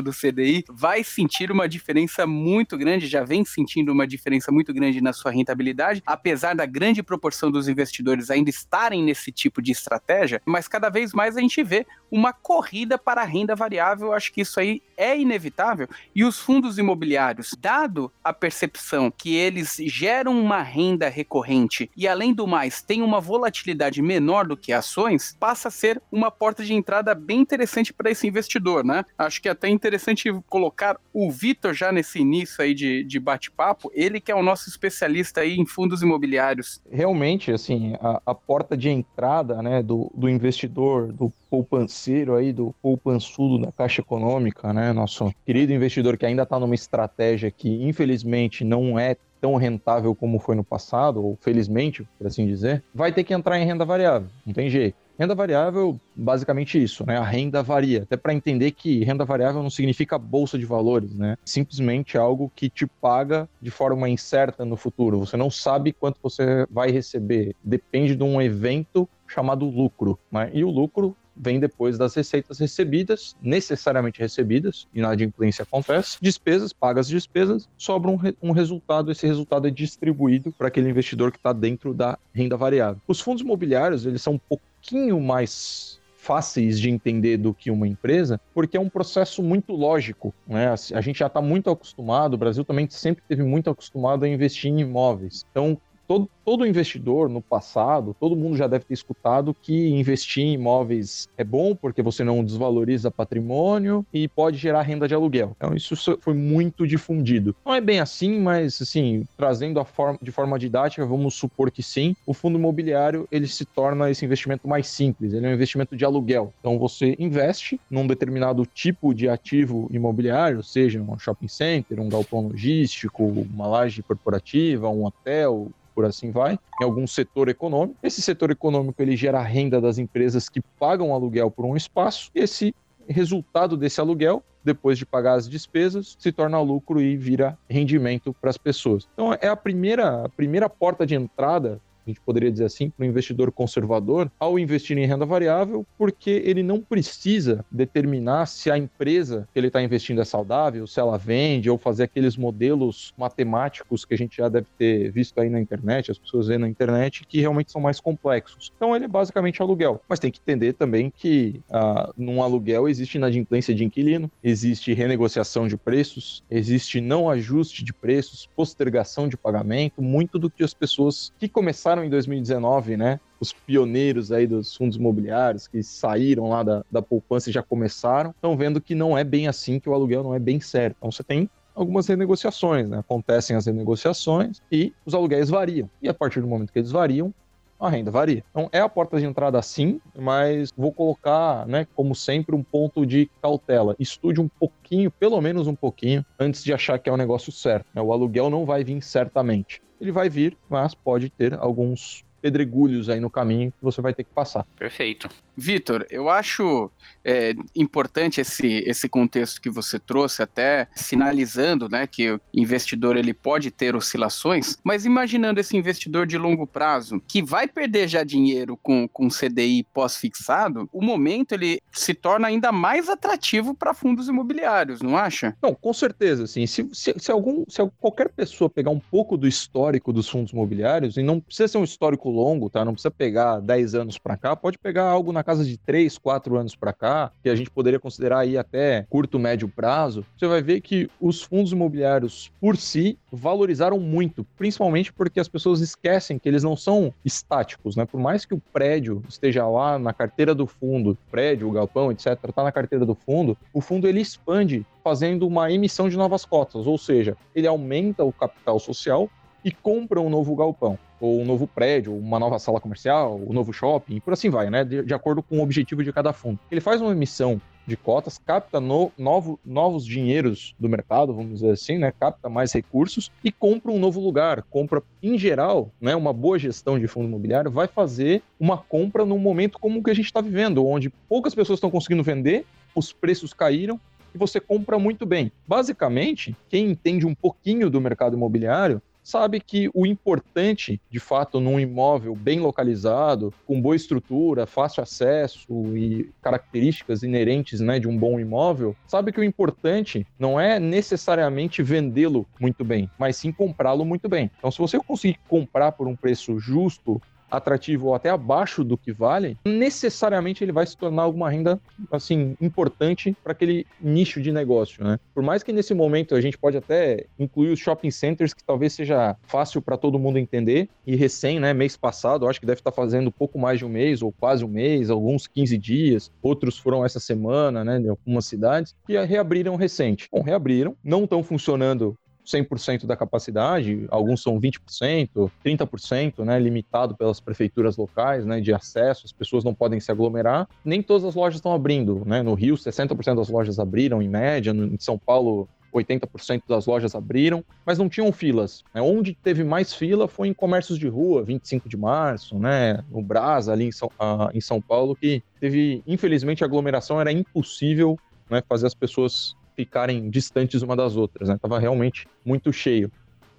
do CDI, vai sentir uma diferença muito grande, já vem sentindo uma diferença muito grande na sua rentabilidade, apesar da grande proporção dos investidores ainda estarem nesse tipo de estratégia, mas cada vez mais a gente vê uma corrida para a renda variável. Acho que isso aí é inevitável. E os fundos imobiliários, dado a percepção que eles geram uma renda recorrente e, além do mais, tem uma volatilidade menor do que ações, passa a ser uma porta de entrada bem interessante para esse investidor, né? Acho que é até interessante colocar o Vitor já nesse início aí de, de bate-papo, ele que é o nosso especialista aí em fundos imobiliários. Realmente, assim, a, a porta de entrada, né, do, do investidor, do poupanceiro aí, do poupançudo da Caixa Econômica, né, nosso querido investidor que ainda está numa estratégia que, infelizmente, não é tão rentável como foi no passado, ou felizmente, por assim dizer, vai ter que entrar em renda variável, não tem jeito. Renda variável, basicamente isso, né? A renda varia. Até para entender que renda variável não significa bolsa de valores, né? Simplesmente algo que te paga de forma incerta no futuro. Você não sabe quanto você vai receber. Depende de um evento chamado lucro. Né? E o lucro vem depois das receitas recebidas, necessariamente recebidas, e na adimplência acontece, despesas, pagas despesas, sobra um, re um resultado, esse resultado é distribuído para aquele investidor que está dentro da renda variável. Os fundos imobiliários, eles são um pouquinho mais fáceis de entender do que uma empresa, porque é um processo muito lógico. Né? A gente já está muito acostumado, o Brasil também sempre teve muito acostumado a investir em imóveis. Então, todo, todo investidor no passado, todo mundo já deve ter escutado que investir em imóveis é bom porque você não desvaloriza patrimônio e pode gerar renda de aluguel. Então isso foi muito difundido. Não é bem assim, mas assim, trazendo a forma, de forma didática, vamos supor que sim, o fundo imobiliário ele se torna esse investimento mais simples, ele é um investimento de aluguel. Então você investe num determinado tipo de ativo imobiliário, seja um shopping center, um galpão logístico, uma laje corporativa, um hotel, por assim vai, em algum setor econômico. Esse setor econômico ele gera a renda das empresas que pagam aluguel por um espaço, e esse resultado desse aluguel depois de pagar as despesas, se torna lucro e vira rendimento para as pessoas. Então é a primeira, a primeira porta de entrada a gente poderia dizer assim, para o investidor conservador, ao investir em renda variável, porque ele não precisa determinar se a empresa que ele está investindo é saudável, se ela vende, ou fazer aqueles modelos matemáticos que a gente já deve ter visto aí na internet, as pessoas vêem na internet, que realmente são mais complexos. Então ele é basicamente aluguel. Mas tem que entender também que ah, num aluguel existe inadimplência de inquilino, existe renegociação de preços, existe não ajuste de preços, postergação de pagamento, muito do que as pessoas que começaram em 2019, né? Os pioneiros aí dos fundos imobiliários que saíram lá da, da poupança e já começaram, estão vendo que não é bem assim, que o aluguel não é bem certo. Então você tem algumas renegociações, né? Acontecem as renegociações e os aluguéis variam. E a partir do momento que eles variam, a renda varia. Então é a porta de entrada sim, mas vou colocar, né, como sempre, um ponto de cautela. Estude um pouquinho, pelo menos um pouquinho, antes de achar que é o negócio certo. Né? O aluguel não vai vir certamente ele vai vir, mas pode ter alguns pedregulhos aí no caminho que você vai ter que passar. Perfeito. Vitor, eu acho é, importante esse, esse contexto que você trouxe, até sinalizando né, que o investidor ele pode ter oscilações, mas imaginando esse investidor de longo prazo que vai perder já dinheiro com, com CDI pós-fixado, o momento ele se torna ainda mais atrativo para fundos imobiliários, não acha? Não, com certeza, sim. Se, se, se, algum, se qualquer pessoa pegar um pouco do histórico dos fundos imobiliários, e não precisa ser um histórico longo, tá? Não precisa pegar 10 anos para cá, pode pegar algo na casa de 3, 4 anos para cá, que a gente poderia considerar aí até curto, médio prazo, você vai ver que os fundos imobiliários por si valorizaram muito, principalmente porque as pessoas esquecem que eles não são estáticos, né? Por mais que o prédio esteja lá na carteira do fundo, prédio, galpão, etc, está na carteira do fundo, o fundo ele expande fazendo uma emissão de novas cotas, ou seja, ele aumenta o capital social e compra um novo galpão ou um novo prédio, uma nova sala comercial, um novo shopping, por assim vai, né? De, de, acordo com o objetivo de cada fundo. Ele faz uma emissão de cotas, capta no, novo, novos dinheiros do mercado, vamos dizer assim, né? Capta mais recursos e compra um novo lugar. Compra, em geral, né? Uma boa gestão de fundo imobiliário vai fazer uma compra num momento como o que a gente está vivendo, onde poucas pessoas estão conseguindo vender, os preços caíram e você compra muito bem. Basicamente, quem entende um pouquinho do mercado imobiliário sabe que o importante, de fato, num imóvel bem localizado, com boa estrutura, fácil acesso e características inerentes né, de um bom imóvel, sabe que o importante não é necessariamente vendê-lo muito bem, mas sim comprá-lo muito bem. Então, se você conseguir comprar por um preço justo, atrativo ou até abaixo do que vale, necessariamente ele vai se tornar alguma renda assim importante para aquele nicho de negócio, né? Por mais que nesse momento a gente pode até incluir os shopping centers que talvez seja fácil para todo mundo entender e recém, né, mês passado, acho que deve estar tá fazendo pouco mais de um mês ou quase um mês, alguns 15 dias, outros foram essa semana, né, em algumas cidades, que reabriram recente. Bom, reabriram, não estão funcionando 100% da capacidade, alguns são 20%, 30%, né, limitado pelas prefeituras locais, né, de acesso, as pessoas não podem se aglomerar. Nem todas as lojas estão abrindo, né? No Rio, 60% das lojas abriram em média, em São Paulo, 80% das lojas abriram, mas não tinham filas. Né? Onde teve mais fila foi em comércios de rua, 25 de março, né? no Brasa, ali em São, uh, em São Paulo, que teve, infelizmente, aglomeração era impossível né, fazer as pessoas ficarem distantes uma das outras, né? Tava realmente muito cheio.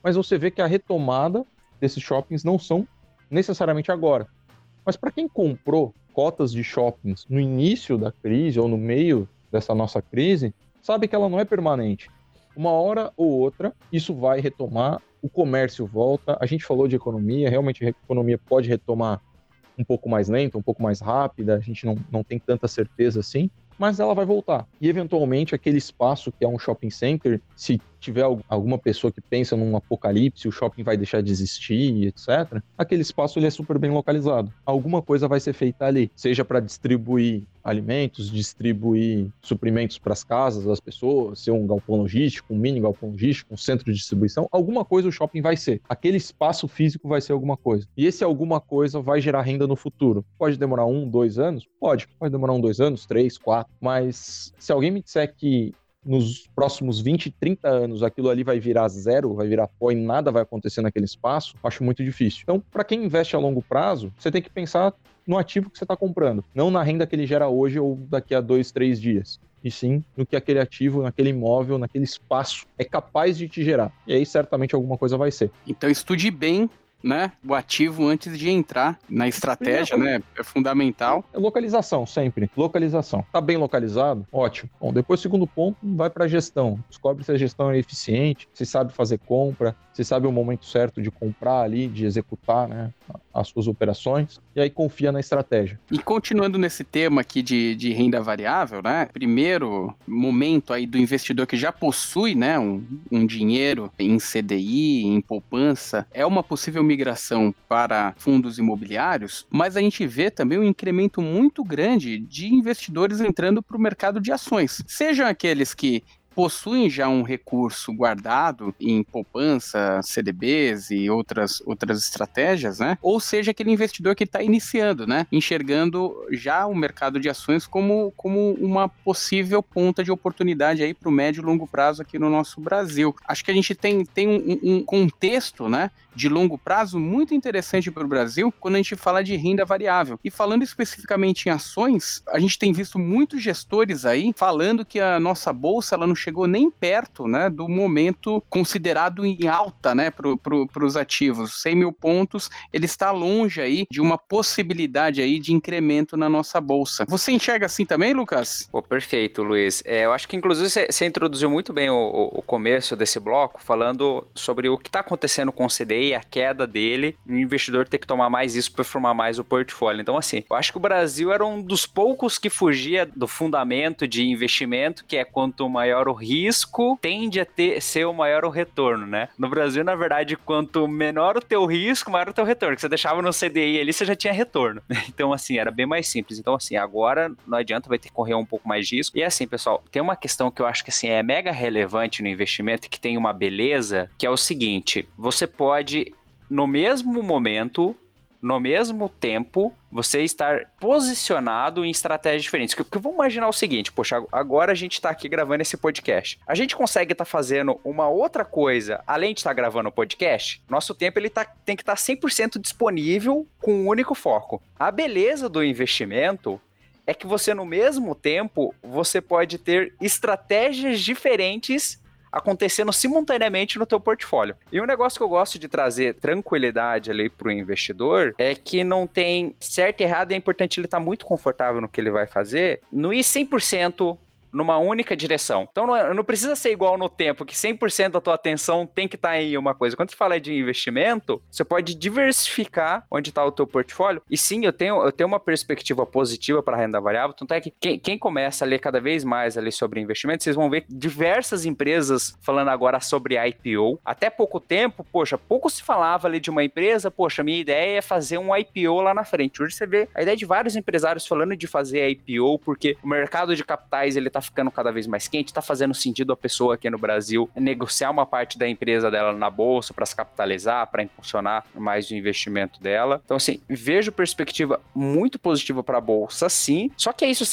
Mas você vê que a retomada desses shoppings não são necessariamente agora. Mas para quem comprou cotas de shoppings no início da crise ou no meio dessa nossa crise, sabe que ela não é permanente. Uma hora ou outra, isso vai retomar, o comércio volta. A gente falou de economia, realmente a economia pode retomar um pouco mais lenta, um pouco mais rápida, a gente não, não tem tanta certeza assim, mas ela vai voltar. E eventualmente aquele espaço que é um shopping center, se tiver alguma pessoa que pensa num apocalipse, o shopping vai deixar de existir, etc., aquele espaço ele é super bem localizado. Alguma coisa vai ser feita ali, seja para distribuir alimentos, distribuir suprimentos para as casas das pessoas, ser um galpão logístico, um mini galpão logístico, um centro de distribuição, alguma coisa o shopping vai ser. Aquele espaço físico vai ser alguma coisa. E esse alguma coisa vai gerar renda no futuro. Pode demorar um, dois anos? Pode. Pode demorar um, dois anos, três, quatro. Mas se alguém me disser que nos próximos 20, 30 anos aquilo ali vai virar zero, vai virar pó e nada vai acontecer naquele espaço, acho muito difícil. Então, para quem investe a longo prazo, você tem que pensar no ativo que você está comprando, não na renda que ele gera hoje ou daqui a dois, três dias. E sim no que aquele ativo, naquele imóvel, naquele espaço é capaz de te gerar. E aí certamente alguma coisa vai ser. Então estude bem né, o ativo antes de entrar na estratégia, né? É fundamental. É localização, sempre. Localização. Tá bem localizado? Ótimo. Bom, depois, segundo ponto, vai para a gestão. Descobre se a gestão é eficiente, se sabe fazer compra, se sabe o momento certo de comprar ali, de executar, né, as suas operações, e aí confia na estratégia. E continuando nesse tema aqui de, de renda variável, né, primeiro momento aí do investidor que já possui, né, um, um dinheiro em CDI, em poupança, é uma possível migração para fundos imobiliários, mas a gente vê também um incremento muito grande de investidores entrando para o mercado de ações. Sejam aqueles que possuem já um recurso guardado em poupança, CDBs e outras, outras estratégias, né? Ou seja, aquele investidor que está iniciando, né? Enxergando já o mercado de ações como, como uma possível ponta de oportunidade aí para o médio e longo prazo aqui no nosso Brasil. Acho que a gente tem, tem um, um contexto, né? de longo prazo muito interessante para o Brasil quando a gente fala de renda variável. E falando especificamente em ações, a gente tem visto muitos gestores aí falando que a nossa bolsa ela não chegou nem perto né, do momento considerado em alta né, para os ativos. 100 mil pontos, ele está longe aí de uma possibilidade aí de incremento na nossa bolsa. Você enxerga assim também, Lucas? Pô, perfeito, Luiz. É, eu acho que inclusive você introduziu muito bem o, o começo desse bloco, falando sobre o que está acontecendo com o CDI a queda dele, o investidor ter que tomar mais isso para formar mais o portfólio. Então, assim, eu acho que o Brasil era um dos poucos que fugia do fundamento de investimento, que é quanto maior o risco, tende a ter, ser o maior o retorno, né? No Brasil, na verdade, quanto menor o teu risco, maior o teu retorno. Que você deixava no CDI ali, você já tinha retorno. Então, assim, era bem mais simples. Então, assim, agora não adianta, vai ter que correr um pouco mais de risco. E assim, pessoal, tem uma questão que eu acho que assim é mega relevante no investimento que tem uma beleza, que é o seguinte: você pode no mesmo momento, no mesmo tempo, você estar posicionado em estratégias diferentes. Porque vamos imaginar o seguinte, poxa, agora a gente está aqui gravando esse podcast. A gente consegue estar tá fazendo uma outra coisa além de estar tá gravando o podcast? Nosso tempo ele tá, tem que estar tá 100% disponível com um único foco. A beleza do investimento é que você no mesmo tempo você pode ter estratégias diferentes acontecendo simultaneamente no teu portfólio. E um negócio que eu gosto de trazer tranquilidade ali pro investidor é que não tem certo e errado, é importante ele estar tá muito confortável no que ele vai fazer, não ir 100% numa única direção. Então não, é, não precisa ser igual no tempo, que 100% da tua atenção tem que estar tá em uma coisa. Quando você fala de investimento, você pode diversificar onde está o teu portfólio. E sim, eu tenho, eu tenho uma perspectiva positiva para a renda variável, tanto é que quem, quem, começa a ler cada vez mais ali sobre investimento, vocês vão ver diversas empresas falando agora sobre IPO. Até pouco tempo, poxa, pouco se falava ali de uma empresa, poxa, minha ideia é fazer um IPO lá na frente. Hoje você vê a ideia de vários empresários falando de fazer IPO, porque o mercado de capitais ele está ficando cada vez mais quente, está fazendo sentido a pessoa aqui no Brasil negociar uma parte da empresa dela na bolsa para se capitalizar, para impulsionar mais o investimento dela. Então, assim, vejo perspectiva muito positiva para a bolsa, sim. Só que é isso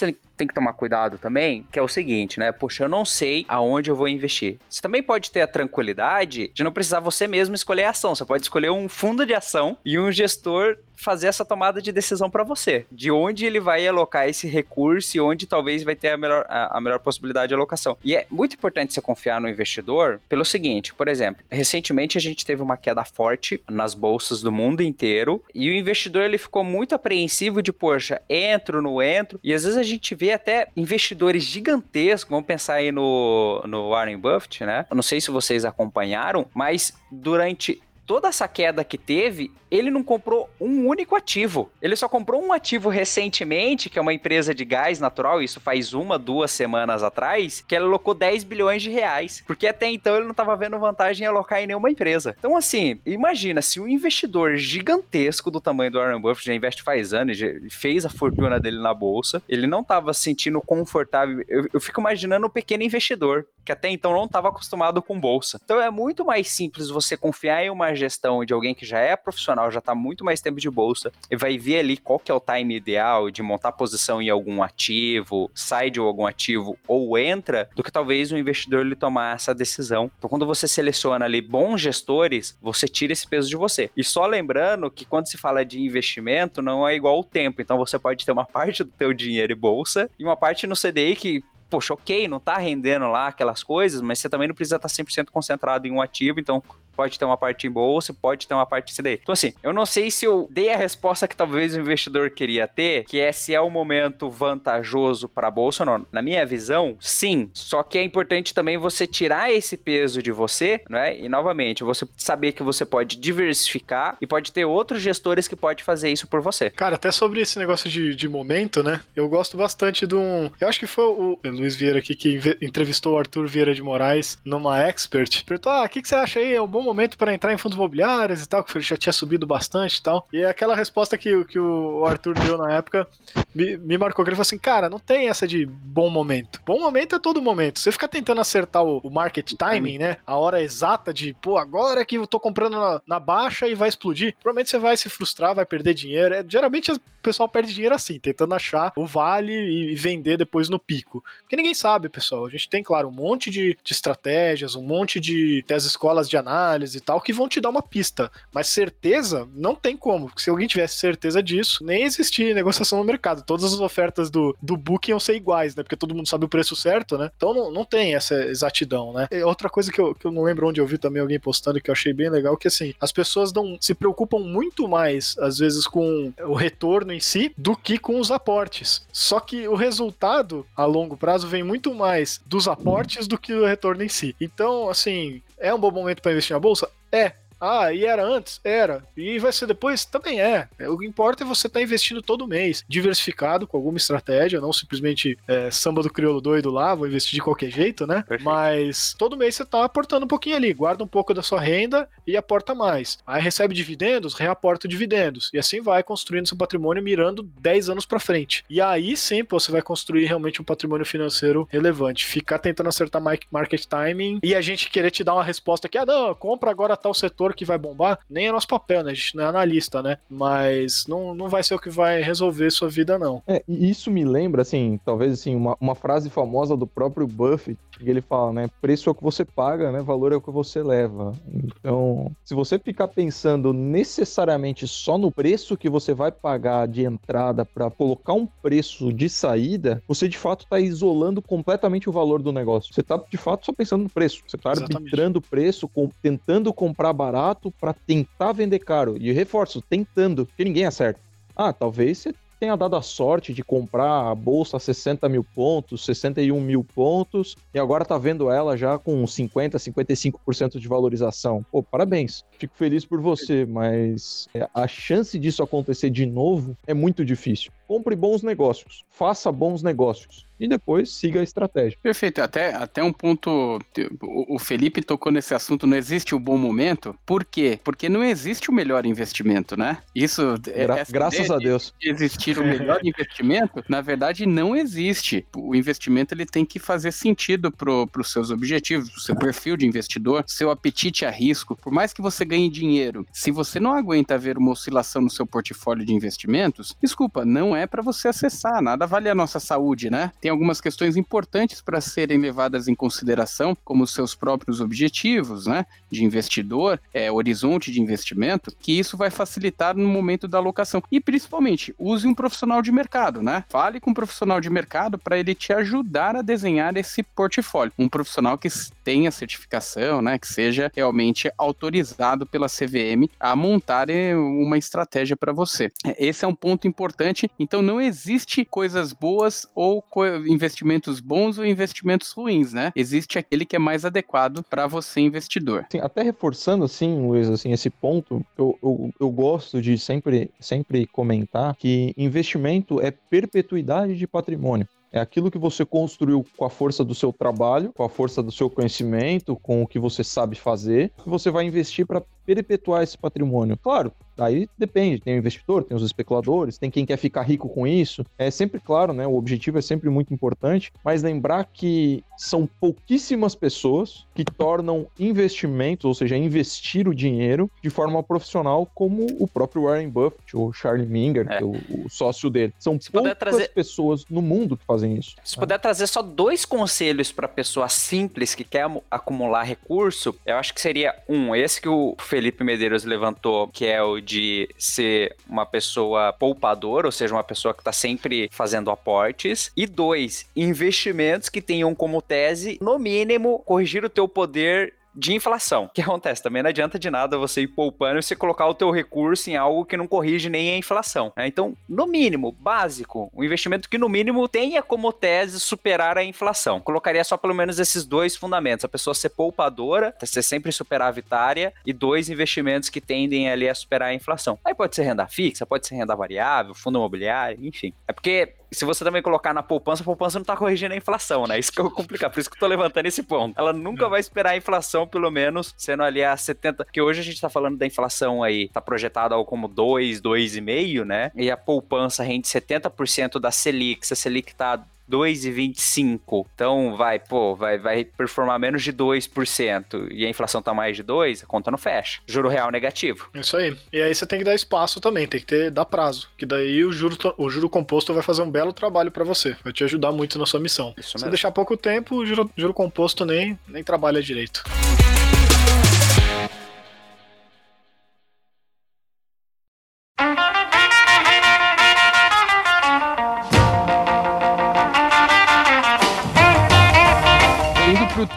tem que tomar cuidado também, que é o seguinte, né? Poxa, eu não sei aonde eu vou investir. Você também pode ter a tranquilidade de não precisar você mesmo escolher a ação. Você pode escolher um fundo de ação e um gestor fazer essa tomada de decisão para você, de onde ele vai alocar esse recurso e onde talvez vai ter a melhor, a, a, melhor possibilidade de alocação. E é muito importante você confiar no investidor pelo seguinte, por exemplo, recentemente a gente teve uma queda forte nas bolsas do mundo inteiro e o investidor ele ficou muito apreensivo de, poxa, entro, não entro, e às vezes a gente vê até investidores gigantescos, vamos pensar aí no, no Warren Buffett, né? Não sei se vocês acompanharam, mas durante toda essa queda que teve, ele não comprou um único ativo. Ele só comprou um ativo recentemente, que é uma empresa de gás natural, isso faz uma, duas semanas atrás, que ele alocou 10 bilhões de reais. Porque até então ele não estava vendo vantagem em alocar em nenhuma empresa. Então, assim, imagina se um investidor gigantesco do tamanho do Warren Buffett, já investe faz anos, fez a fortuna dele na bolsa, ele não estava se sentindo confortável. Eu, eu fico imaginando um pequeno investidor, que até então não estava acostumado com bolsa. Então é muito mais simples você confiar em uma gestão de alguém que já é profissional, já está muito mais tempo de bolsa, e vai ver ali qual que é o time ideal de montar posição em algum ativo, sai de algum ativo ou entra, do que talvez o investidor ele tomar essa decisão. Então, quando você seleciona ali bons gestores, você tira esse peso de você. E só lembrando que quando se fala de investimento, não é igual o tempo. Então, você pode ter uma parte do teu dinheiro em bolsa e uma parte no CDI que poxa, ok, não tá rendendo lá aquelas coisas, mas você também não precisa estar 100% concentrado em um ativo, então pode ter uma parte em bolsa, pode ter uma parte CDI. Então, assim, eu não sei se eu dei a resposta que talvez o investidor queria ter, que é se é um momento vantajoso para a bolsa ou não. Na minha visão, sim. Só que é importante também você tirar esse peso de você, né? E novamente, você saber que você pode diversificar e pode ter outros gestores que podem fazer isso por você. Cara, até sobre esse negócio de, de momento, né? Eu gosto bastante de um. Eu acho que foi o Luiz Vieira aqui que entrevistou o Arthur Vieira de Moraes numa Expert. Perguntou: ah, o que, que você acha aí? É um bom momento para entrar em fundos imobiliários e tal, que já tinha subido bastante e tal. E é aquela resposta que, que o Arthur deu na época me, me marcou, que ele falou assim, cara, não tem essa de bom momento. Bom momento é todo momento. Você fica tentando acertar o, o market timing, né? A hora exata de, pô, agora que eu tô comprando na, na baixa e vai explodir. Provavelmente você vai se frustrar, vai perder dinheiro. É, geralmente o pessoal perde dinheiro assim, tentando achar o vale e vender depois no pico. Porque ninguém sabe, pessoal. A gente tem, claro, um monte de, de estratégias, um monte de, de escolas de análise, e tal, que vão te dar uma pista. Mas certeza, não tem como. Se alguém tivesse certeza disso, nem existia negociação no mercado. Todas as ofertas do, do book iam ser iguais, né? Porque todo mundo sabe o preço certo, né? Então não, não tem essa exatidão, né? E outra coisa que eu, que eu não lembro onde eu vi também alguém postando que eu achei bem legal, que assim, as pessoas não se preocupam muito mais, às vezes, com o retorno em si do que com os aportes. Só que o resultado a longo prazo vem muito mais dos aportes do que do retorno em si. Então, assim, é um bom momento para investir na bolsa? É. Ah, e era antes? Era. E vai ser depois? Também é. O que importa é você estar tá investindo todo mês, diversificado com alguma estratégia, não simplesmente é, samba do crioulo doido lá, vou investir de qualquer jeito, né? Perfeito. Mas todo mês você está aportando um pouquinho ali, guarda um pouco da sua renda e aporta mais. Aí recebe dividendos, reaporta dividendos. E assim vai construindo seu patrimônio mirando 10 anos para frente. E aí sim você vai construir realmente um patrimônio financeiro relevante. Ficar tentando acertar market timing e a gente querer te dar uma resposta que, ah, não, compra agora tal setor que vai bombar, nem é nosso papel, né? A gente não é analista, né? Mas não, não vai ser o que vai resolver sua vida, não. É, e isso me lembra, assim, talvez assim, uma, uma frase famosa do próprio Buffett, que ele fala, né? Preço é o que você paga, né? Valor é o que você leva. Então, se você ficar pensando necessariamente só no preço que você vai pagar de entrada para colocar um preço de saída, você de fato está isolando completamente o valor do negócio. Você está de fato só pensando no preço. Você está arbitrando o preço, com, tentando comprar barato para tentar vender caro. E reforço, tentando, porque ninguém acerta. Ah, talvez você tenha dado a sorte de comprar a bolsa a 60 mil pontos, 61 mil pontos, e agora tá vendo ela já com 50, 55% de valorização. Pô, parabéns. Fico feliz por você, mas é, a chance disso acontecer de novo é muito difícil. Compre bons negócios, faça bons negócios e depois siga a estratégia. Perfeito. Até, até um ponto. O Felipe tocou nesse assunto, não existe o um bom momento. Por quê? Porque não existe o melhor investimento, né? Isso. É, Gra graças a Deus. De existir o melhor investimento, na verdade, não existe. O investimento ele tem que fazer sentido para os seus objetivos, pro seu perfil de investidor, seu apetite a risco. Por mais que você ganhe dinheiro, se você não aguenta ver uma oscilação no seu portfólio de investimentos, desculpa, não é para você acessar. Nada vale a nossa saúde, né? Tem algumas questões importantes para serem levadas em consideração, como seus próprios objetivos, né, de investidor, é, horizonte de investimento, que isso vai facilitar no momento da alocação. E principalmente, use um profissional de mercado, né? Fale com um profissional de mercado para ele te ajudar a desenhar esse portfólio. Um profissional que tenha certificação, né, que seja realmente autorizado pela CVM a montar eh, uma estratégia para você. Esse é um ponto importante. Então não existe coisas boas ou co investimentos bons ou investimentos ruins, né? Existe aquele que é mais adequado para você, investidor. Sim, até reforçando, assim, Luiz, assim, esse ponto, eu, eu, eu gosto de sempre, sempre comentar que investimento é perpetuidade de patrimônio. É aquilo que você construiu com a força do seu trabalho, com a força do seu conhecimento, com o que você sabe fazer, que você vai investir para perpetuar esse patrimônio. Claro, Aí depende, tem o investidor, tem os especuladores, tem quem quer ficar rico com isso. É sempre claro, né? O objetivo é sempre muito importante, mas lembrar que são pouquíssimas pessoas que tornam investimentos, ou seja, investir o dinheiro de forma profissional, como o próprio Warren Buffett, ou Charlie Munger, é. que é o, o, sócio dele. São Se poucas trazer... pessoas no mundo que fazem isso. Se puder trazer só dois conselhos para pessoa simples que quer acumular recurso, eu acho que seria um, esse que o Felipe Medeiros levantou, que é o de ser uma pessoa poupadora, ou seja, uma pessoa que está sempre fazendo aportes. E dois, investimentos que tenham como tese, no mínimo, corrigir o teu poder de inflação. O que acontece? Também não adianta de nada você ir poupando e você colocar o teu recurso em algo que não corrige nem a inflação. Né? Então, no mínimo, básico, um investimento que no mínimo tenha como tese superar a inflação. Colocaria só pelo menos esses dois fundamentos. A pessoa ser poupadora, ser sempre superavitária e dois investimentos que tendem ali a superar a inflação. Aí pode ser renda fixa, pode ser renda variável, fundo imobiliário, enfim. É porque se você também colocar na poupança, a poupança não tá corrigindo a inflação, né? Isso que é complicado. Por isso que eu tô levantando esse ponto. Ela nunca vai esperar a inflação, pelo menos, sendo ali a 70. Porque hoje a gente tá falando da inflação aí, tá projetado algo como 2, 2,5, né? E a poupança rende 70% da Selic. Se a Selic tá 2,25. Então vai, pô, vai, vai performar menos de 2% e a inflação tá mais de 2, a conta não fecha. Juro real negativo. Isso aí. E aí você tem que dar espaço também, tem que ter dar prazo, que daí o juro, o juro composto vai fazer um belo trabalho para você, vai te ajudar muito na sua missão. Isso Se deixar pouco tempo, o juro, juro composto nem, nem trabalha direito.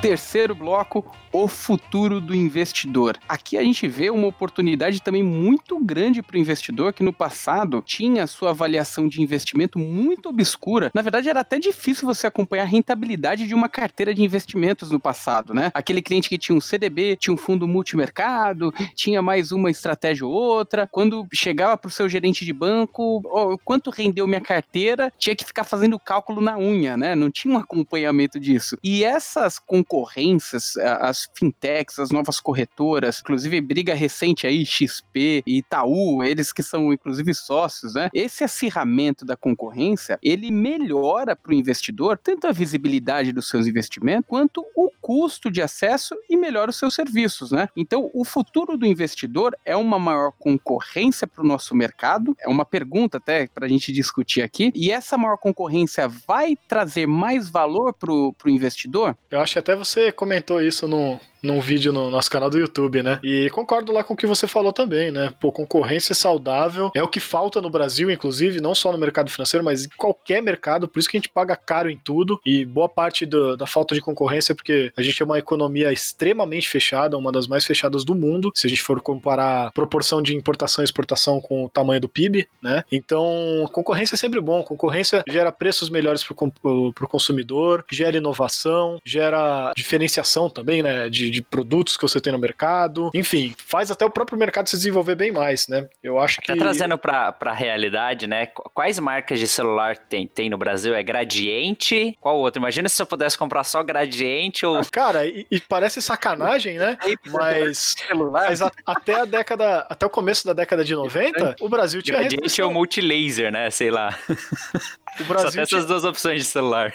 Terceiro bloco, o futuro do investidor. Aqui a gente vê uma oportunidade também muito grande para o investidor que no passado tinha sua avaliação de investimento muito obscura. Na verdade, era até difícil você acompanhar a rentabilidade de uma carteira de investimentos no passado, né? Aquele cliente que tinha um CDB, tinha um fundo multimercado, tinha mais uma estratégia ou outra. Quando chegava para o seu gerente de banco, oh, quanto rendeu minha carteira, tinha que ficar fazendo cálculo na unha, né? Não tinha um acompanhamento disso. E essas concorrências, as fintechs, as novas corretoras, inclusive briga recente aí, XP e Itaú, eles que são inclusive sócios, né? Esse acirramento da concorrência, ele melhora para o investidor tanto a visibilidade dos seus investimentos quanto o custo de acesso e melhora os seus serviços, né? Então, o futuro do investidor é uma maior concorrência para o nosso mercado, é uma pergunta até para a gente discutir aqui, e essa maior concorrência vai trazer mais valor para o investidor? Eu acho que você comentou isso no, num vídeo no nosso canal do YouTube, né? E concordo lá com o que você falou também, né? Pô, concorrência saudável é o que falta no Brasil, inclusive, não só no mercado financeiro, mas em qualquer mercado, por isso que a gente paga caro em tudo. E boa parte do, da falta de concorrência é porque a gente é uma economia extremamente fechada, uma das mais fechadas do mundo, se a gente for comparar a proporção de importação e exportação com o tamanho do PIB, né? Então, concorrência é sempre bom. Concorrência gera preços melhores para o consumidor, gera inovação, gera diferenciação também, né? De, de produtos que você tem no mercado. Enfim, faz até o próprio mercado se desenvolver bem mais, né? Eu acho que. Tá trazendo para a realidade, né? Quais marcas de celular tem, tem no Brasil? É Gradiente? Qual outro? Imagina se eu pudesse comprar só Gradiente ou. Ah, cara, e, e, parece sacanagem, né? Mas, mas a, até a década, até o começo da década de 90, o Brasil tinha. Gradiente ou multilaser, né? Sei lá. O Brasil Só tem essas tinha... duas opções de celular.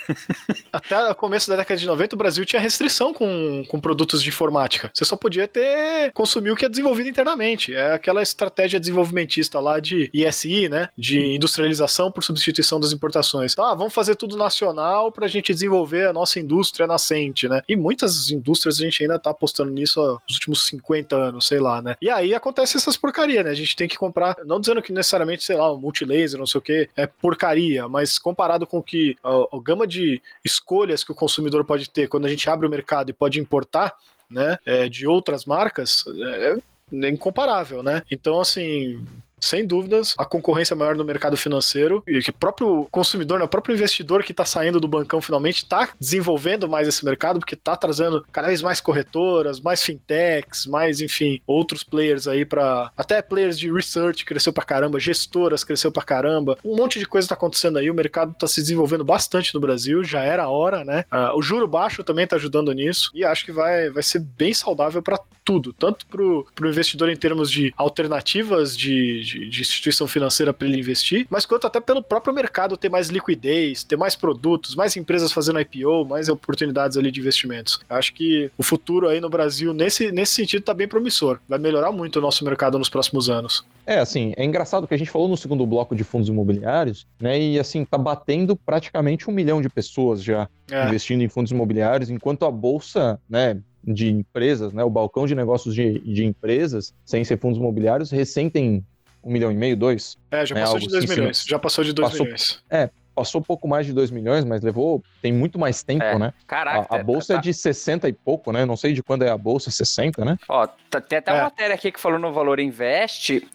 Até o começo da década de 90, o Brasil tinha restrição com, com produtos de informática. Você só podia ter consumir o que é desenvolvido internamente. É aquela estratégia desenvolvimentista lá de ISI, né? De industrialização por substituição das importações. Ah, vamos fazer tudo nacional para a gente desenvolver a nossa indústria nascente, né? E muitas indústrias a gente ainda tá apostando nisso nos últimos 50 anos, sei lá, né? E aí acontece essas porcaria, né? A gente tem que comprar, não dizendo que necessariamente, sei lá, o multilaser, não sei o que, é porcaria, mas mas comparado com que a, a gama de escolhas que o consumidor pode ter quando a gente abre o mercado e pode importar, né, é, de outras marcas, é, é incomparável, né? Então, assim, sem dúvidas, a concorrência maior no mercado financeiro e que o próprio consumidor, né, o próprio investidor que está saindo do bancão finalmente está desenvolvendo mais esse mercado, porque está trazendo cada vez mais corretoras, mais fintechs, mais, enfim, outros players aí para até players de research cresceu pra caramba, gestoras cresceu pra caramba, um monte de coisa está acontecendo aí, o mercado está se desenvolvendo bastante no Brasil, já era a hora, né? Uh, o juro baixo também está ajudando nisso e acho que vai, vai ser bem saudável para tudo, tanto para o investidor em termos de alternativas de, de, de instituição financeira para ele investir, mas quanto até pelo próprio mercado ter mais liquidez, ter mais produtos, mais empresas fazendo IPO, mais oportunidades ali de investimentos. Acho que o futuro aí no Brasil, nesse, nesse sentido, está bem promissor. Vai melhorar muito o nosso mercado nos próximos anos. É, assim, é engraçado que a gente falou no segundo bloco de fundos imobiliários, né? E assim, tá batendo praticamente um milhão de pessoas já é. investindo em fundos imobiliários, enquanto a bolsa, né, de empresas, né, o balcão de negócios de, de empresas, sem ser fundos imobiliários, recém tem um milhão e meio, dois. É, já passou de dois assim, milhões. Já passou de dois milhões. É, passou pouco mais de 2 milhões, mas levou. Tem muito mais tempo, é, né? Caraca. A, a bolsa tá, é de 60 e pouco, né? Não sei de quando é a bolsa, 60, né? Ó, tá, tem até é. uma matéria aqui que falou no Valor Invest,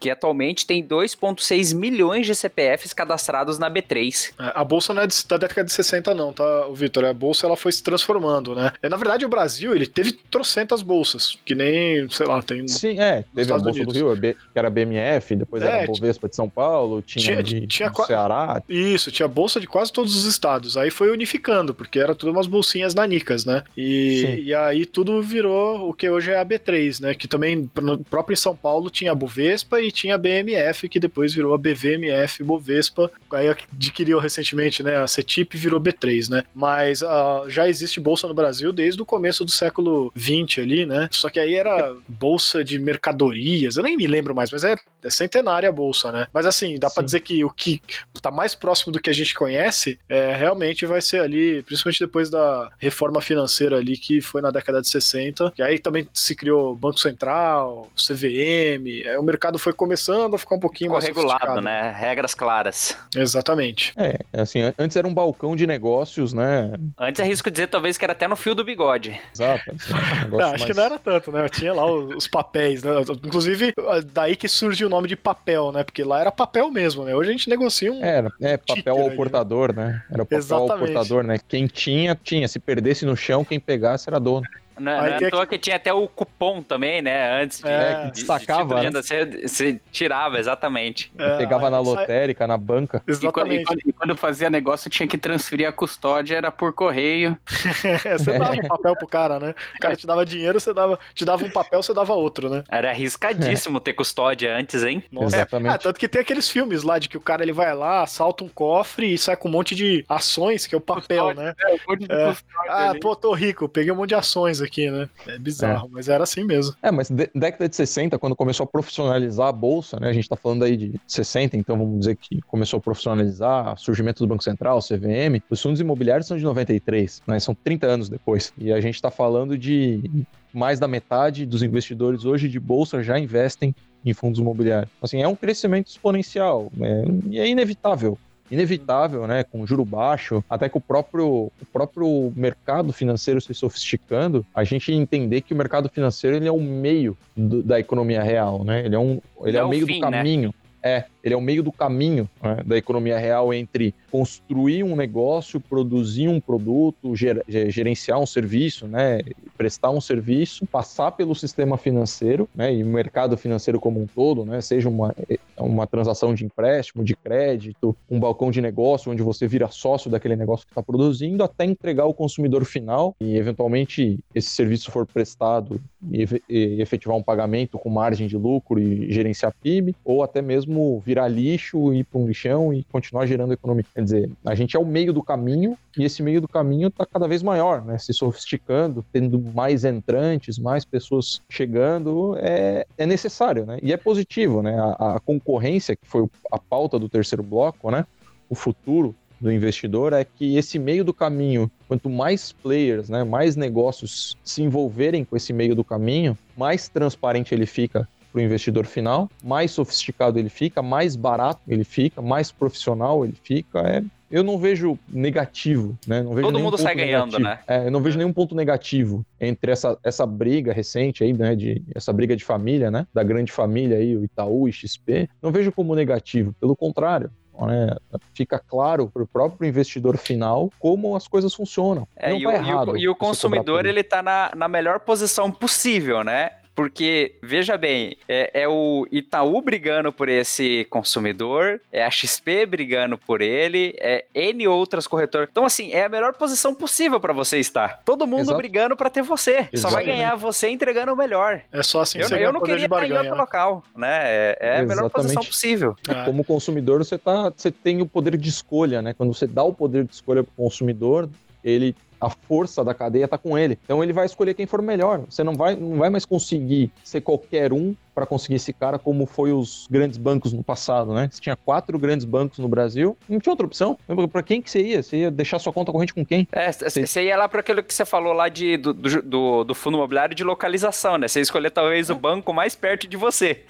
que atualmente tem 2,6 milhões de CPFs cadastrados na B3. É, a bolsa não é de, da década de 60, não, tá, Vitor? A bolsa ela foi se transformando, né? É, na verdade, o Brasil ele teve trocentas bolsas, que nem, sei lá, tem. Sim, é. Teve a Bolsa Unidos. do Rio, que era BMF, depois é, era a Bovespa de São Paulo, tinha, tinha, de, tinha Ceará. Isso isso, tinha bolsa de quase todos os estados. Aí foi unificando, porque era tudo umas bolsinhas nanicas, né? E, e aí tudo virou o que hoje é a B3, né? Que também, próprio em São Paulo, tinha a Bovespa e tinha a BMF, que depois virou a BVMF Bovespa. Aí adquiriu recentemente, né? A CETIP virou B3, né? Mas uh, já existe bolsa no Brasil desde o começo do século 20 ali, né? Só que aí era bolsa de mercadorias, eu nem me lembro mais, mas é, é centenária a bolsa, né? Mas assim, dá para dizer que o que tá mais próximo próximo do que a gente conhece, é, realmente vai ser ali, principalmente depois da reforma financeira ali, que foi na década de 60, que aí também se criou Banco Central, CVM, é, o mercado foi começando a ficar um pouquinho Ficou mais regulado, né? Regras claras. Exatamente. É, assim, antes era um balcão de negócios, né? Antes é risco dizer talvez que era até no fio do bigode. Exato. Assim, um não, acho mais... que não era tanto, né? Tinha lá os, os papéis, né? Inclusive, daí que surge o nome de papel, né? Porque lá era papel mesmo, né? Hoje a gente negocia um. Era, é, papel ao portador, né? Era o papel Exatamente. ao portador, né? Quem tinha, tinha. Se perdesse no chão, quem pegasse era dono. Não, Aí não é à toa que tinha até o cupom também, né? Antes de, É, que de- de destacava, título de né? renda, você, você tirava, exatamente. É, Pegava na aí sai- lotérica, na banca. E quando, e, Exatamente. quando, e quando fazia negócio, tinha que transferir a custódia, era por correio. você dava um papel pro cara, né? O cara te dava dinheiro, você dava, te dava um papel, você dava outro, né? Era arriscadíssimo ter custódia antes, hein? Nossa. Exatamente. Ah, tanto que tem aqueles filmes lá de que o cara ele vai lá, assalta um cofre e sai com um monte de ações, que é o papel, né? É, um monte de É. custódia Ah, ali. pô, tô rico, peguei um monte de ações aqui, né? É bizarro, mas era assim mesmo. É, mas de- década de 60, quando começou a profissionalizar a bolsa, né? A gente tá falando aí de 60, então vamos dizer que começou a profissionalizar, surgimento do Banco Central, CVM. Os fundos imobiliários são de 93, né? São 30 anos depois. E a gente tá falando de mais da metade dos investidores hoje de bolsa já investem em fundos imobiliários. Assim, é um crescimento exponencial, né? E é inevitável inevitável, né, com juro baixo, até que o próprio, o próprio mercado financeiro se sofisticando, a gente entender que o mercado financeiro ele é o meio do- da economia real, né? Ele é um, ele é, É o meio fim, do né? caminho. É, ele é o meio do caminho né, da economia real entre construir um negócio, produzir um produto, ger- ge- gerenciar um serviço, né, prestar um serviço, passar pelo sistema financeiro, né, e o mercado financeiro como um todo, né, seja uma, uma transação de empréstimo, de crédito, um balcão de negócio onde você vira sócio daquele negócio que está produzindo, até entregar ao consumidor final e eventualmente esse serviço for prestado e, e efetivar um pagamento com margem de lucro e gerenciar PIB, ou até mesmo virar lixo, ir para um lixão e continuar gerando economia. Quer dizer, a gente é o meio do caminho e esse meio do caminho está cada vez maior, né? Se sofisticando, tendo mais entrantes, mais pessoas chegando, é, é necessário, né? E é positivo, né? A, a concorrência, que foi a pauta do terceiro bloco, né? O futuro do investidor é que esse meio do caminho, quanto mais players, né, mais negócios se envolverem com esse meio do caminho, mais transparente ele fica para o investidor final, mais sofisticado ele fica, mais barato ele fica, mais profissional ele fica. É, eu não vejo negativo, né? Não vejo Todo nenhum mundo ponto sai ganhando, negativo. né? É, eu não vejo nenhum ponto negativo entre essa, essa briga recente aí, né, de essa briga de família, né, da grande família aí, o Itaú e XP. Não vejo como negativo, pelo contrário. né, fica claro para o próprio investidor final como as coisas funcionam. É, e, tá o, e o- e o consumidor, ele tá na, na melhor posição possível, né? Porque, veja bem, é, é o Itaú brigando por esse consumidor, é a XP brigando por ele, é N outras corretoras. Então, assim, é a melhor posição possível para você estar. Todo mundo Exato. brigando para ter você. Só vai ganhar você entregando o melhor. É só assim que Eu, você eu não queria estar em outro né? local, né? É, é a melhor posição possível. É. Como consumidor, você, tá, você tem o poder de escolha, né? Quando você dá o poder de escolha para o consumidor, ele a força da cadeia está com ele. Então ele vai escolher quem for melhor. Você não vai, não vai mais conseguir ser qualquer um para conseguir esse cara como foi os grandes bancos no passado, né? Você tinha quatro grandes bancos no Brasil, não tinha outra opção. Para quem que você ia? Você ia deixar sua conta corrente com quem? É, você ia lá para aquilo que você falou lá de, do, do, do, do fundo imobiliário de localização, né? Você ia escolher talvez o banco mais perto de você.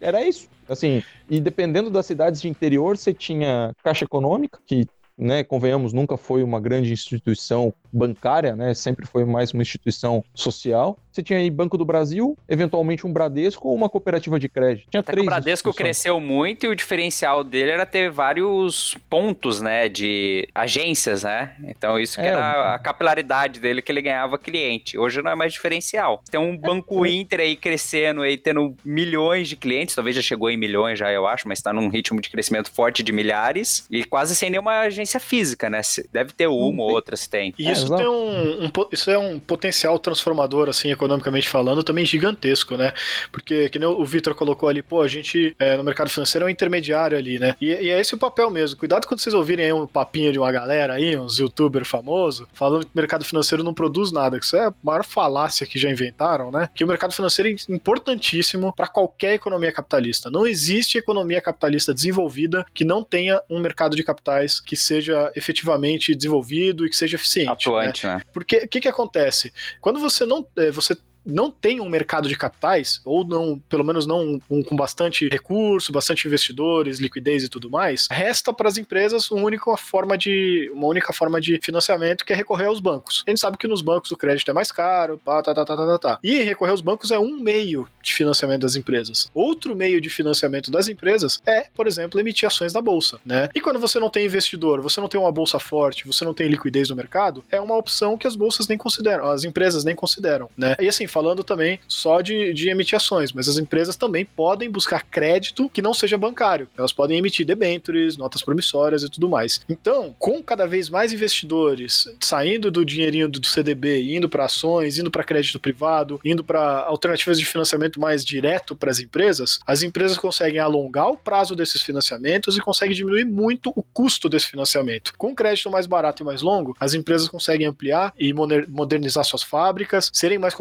Era isso. Assim, e dependendo das cidades de interior, você tinha Caixa Econômica, que né, convenhamos, nunca foi uma grande instituição bancária, né, sempre foi mais uma instituição social. Você tinha aí Banco do Brasil, eventualmente um Bradesco ou uma cooperativa de crédito. Tinha Até três o Bradesco cresceu muito e o diferencial dele era ter vários pontos, né, de agências, né? Então isso que É, era a capilaridade dele que ele ganhava cliente. Hoje não é mais diferencial. Tem um banco Inter aí crescendo aí, tendo milhões de clientes, talvez já chegou em milhões já, eu acho, mas está num ritmo de crescimento forte de milhares e quase sem nenhuma agência física, né? Deve ter uma ou outra se tem. E É, isso exato. tem um, um isso é um potencial transformador, assim, economicamente falando, também gigantesco, né? Porque, que nem o Vitor colocou ali, pô, a gente é, no mercado financeiro é um intermediário ali, né? E, e é esse o papel mesmo. Cuidado quando vocês ouvirem aí um papinho de uma galera aí, uns youtubers famosos, falando que o mercado financeiro não produz nada, que isso é a maior falácia que já inventaram, né? Que o mercado financeiro é importantíssimo para qualquer economia capitalista. Não existe economia capitalista desenvolvida que não tenha um mercado de capitais que seja efetivamente desenvolvido e que seja eficiente. né? Atuante, né? Porque o que, que acontece? Quando você não. é, Você não tem um mercado de capitais, ou não, pelo menos não um, com bastante recurso, bastante investidores, liquidez e tudo mais, resta para as empresas uma única forma de uma única forma de financiamento que é recorrer aos bancos. A gente sabe que nos bancos o crédito é mais caro, tá, tá, tá, tá, tá, tá. E recorrer aos bancos é um meio de financiamento das empresas. Outro meio de financiamento das empresas é, por exemplo, emitir ações na bolsa, né? E quando você não tem investidor, você não tem uma bolsa forte, você não tem liquidez no mercado, é uma opção que as bolsas nem consideram, as empresas nem consideram, né? E assim, falando também só de, de emitir ações, mas as empresas também podem buscar crédito que não seja bancário. Elas podem emitir debêntures, notas promissórias e tudo mais. Então, com cada vez mais investidores saindo do dinheirinho do CDB, indo para ações, indo para crédito privado, indo para alternativas de financiamento mais direto para as empresas, as empresas conseguem alongar o prazo desses financiamentos e conseguem diminuir muito o custo desse financiamento. Com crédito mais barato e mais longo, as empresas conseguem ampliar e modernizar suas fábricas, serem mais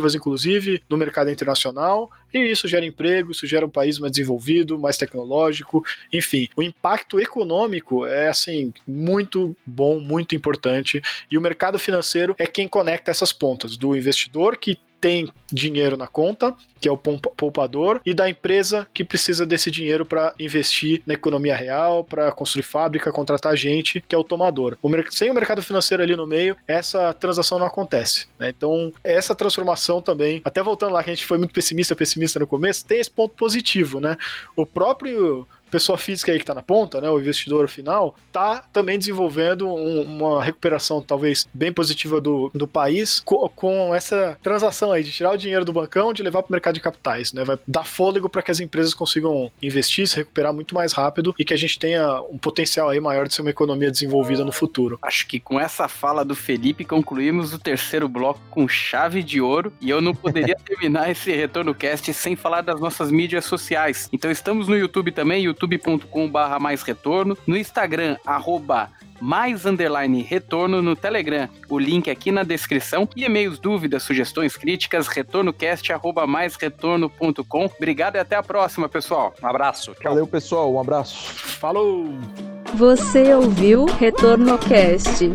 competitivas, inclusive, no mercado internacional, e isso gera emprego, isso gera um país mais desenvolvido, mais tecnológico, enfim. O impacto econômico é, assim, muito bom, muito importante, e o mercado financeiro é quem conecta essas pontas, do investidor que tem dinheiro na conta, que é o poupador, e da empresa que precisa desse dinheiro para investir na economia real, para construir fábrica, contratar gente, que é o tomador. O sem o mercado financeiro ali no meio, essa transação não acontece. Né? Então, essa transformação também, até voltando lá que a gente foi muito pessimista, pessimista no começo, tem esse ponto positivo, né? O próprio pessoa física aí que está na ponta, né, o investidor final, está também desenvolvendo um, uma recuperação talvez bem positiva do, do país com, com, essa transação aí de tirar o dinheiro do bancão, de levar para o mercado de capitais, né, vai dar fôlego para que as empresas consigam investir, se recuperar muito mais rápido e que a gente tenha um potencial aí maior de ser uma economia desenvolvida no futuro. Acho que com essa fala do Felipe concluímos o terceiro bloco com chave de ouro e eu não poderia terminar esse retorno cast sem falar das nossas mídias sociais. Então estamos no YouTube também, YouTube youtube.com/barra mais retorno, no Instagram, arroba mais underline retorno no Telegram. O link aqui na descrição. E e-mails, dúvidas, sugestões, críticas, retornocast arroba mais retorno.com. Obrigado e até a próxima, pessoal. Um abraço. Tchau. Valeu, pessoal. Um abraço. Falou! Você ouviu Retorno Cast.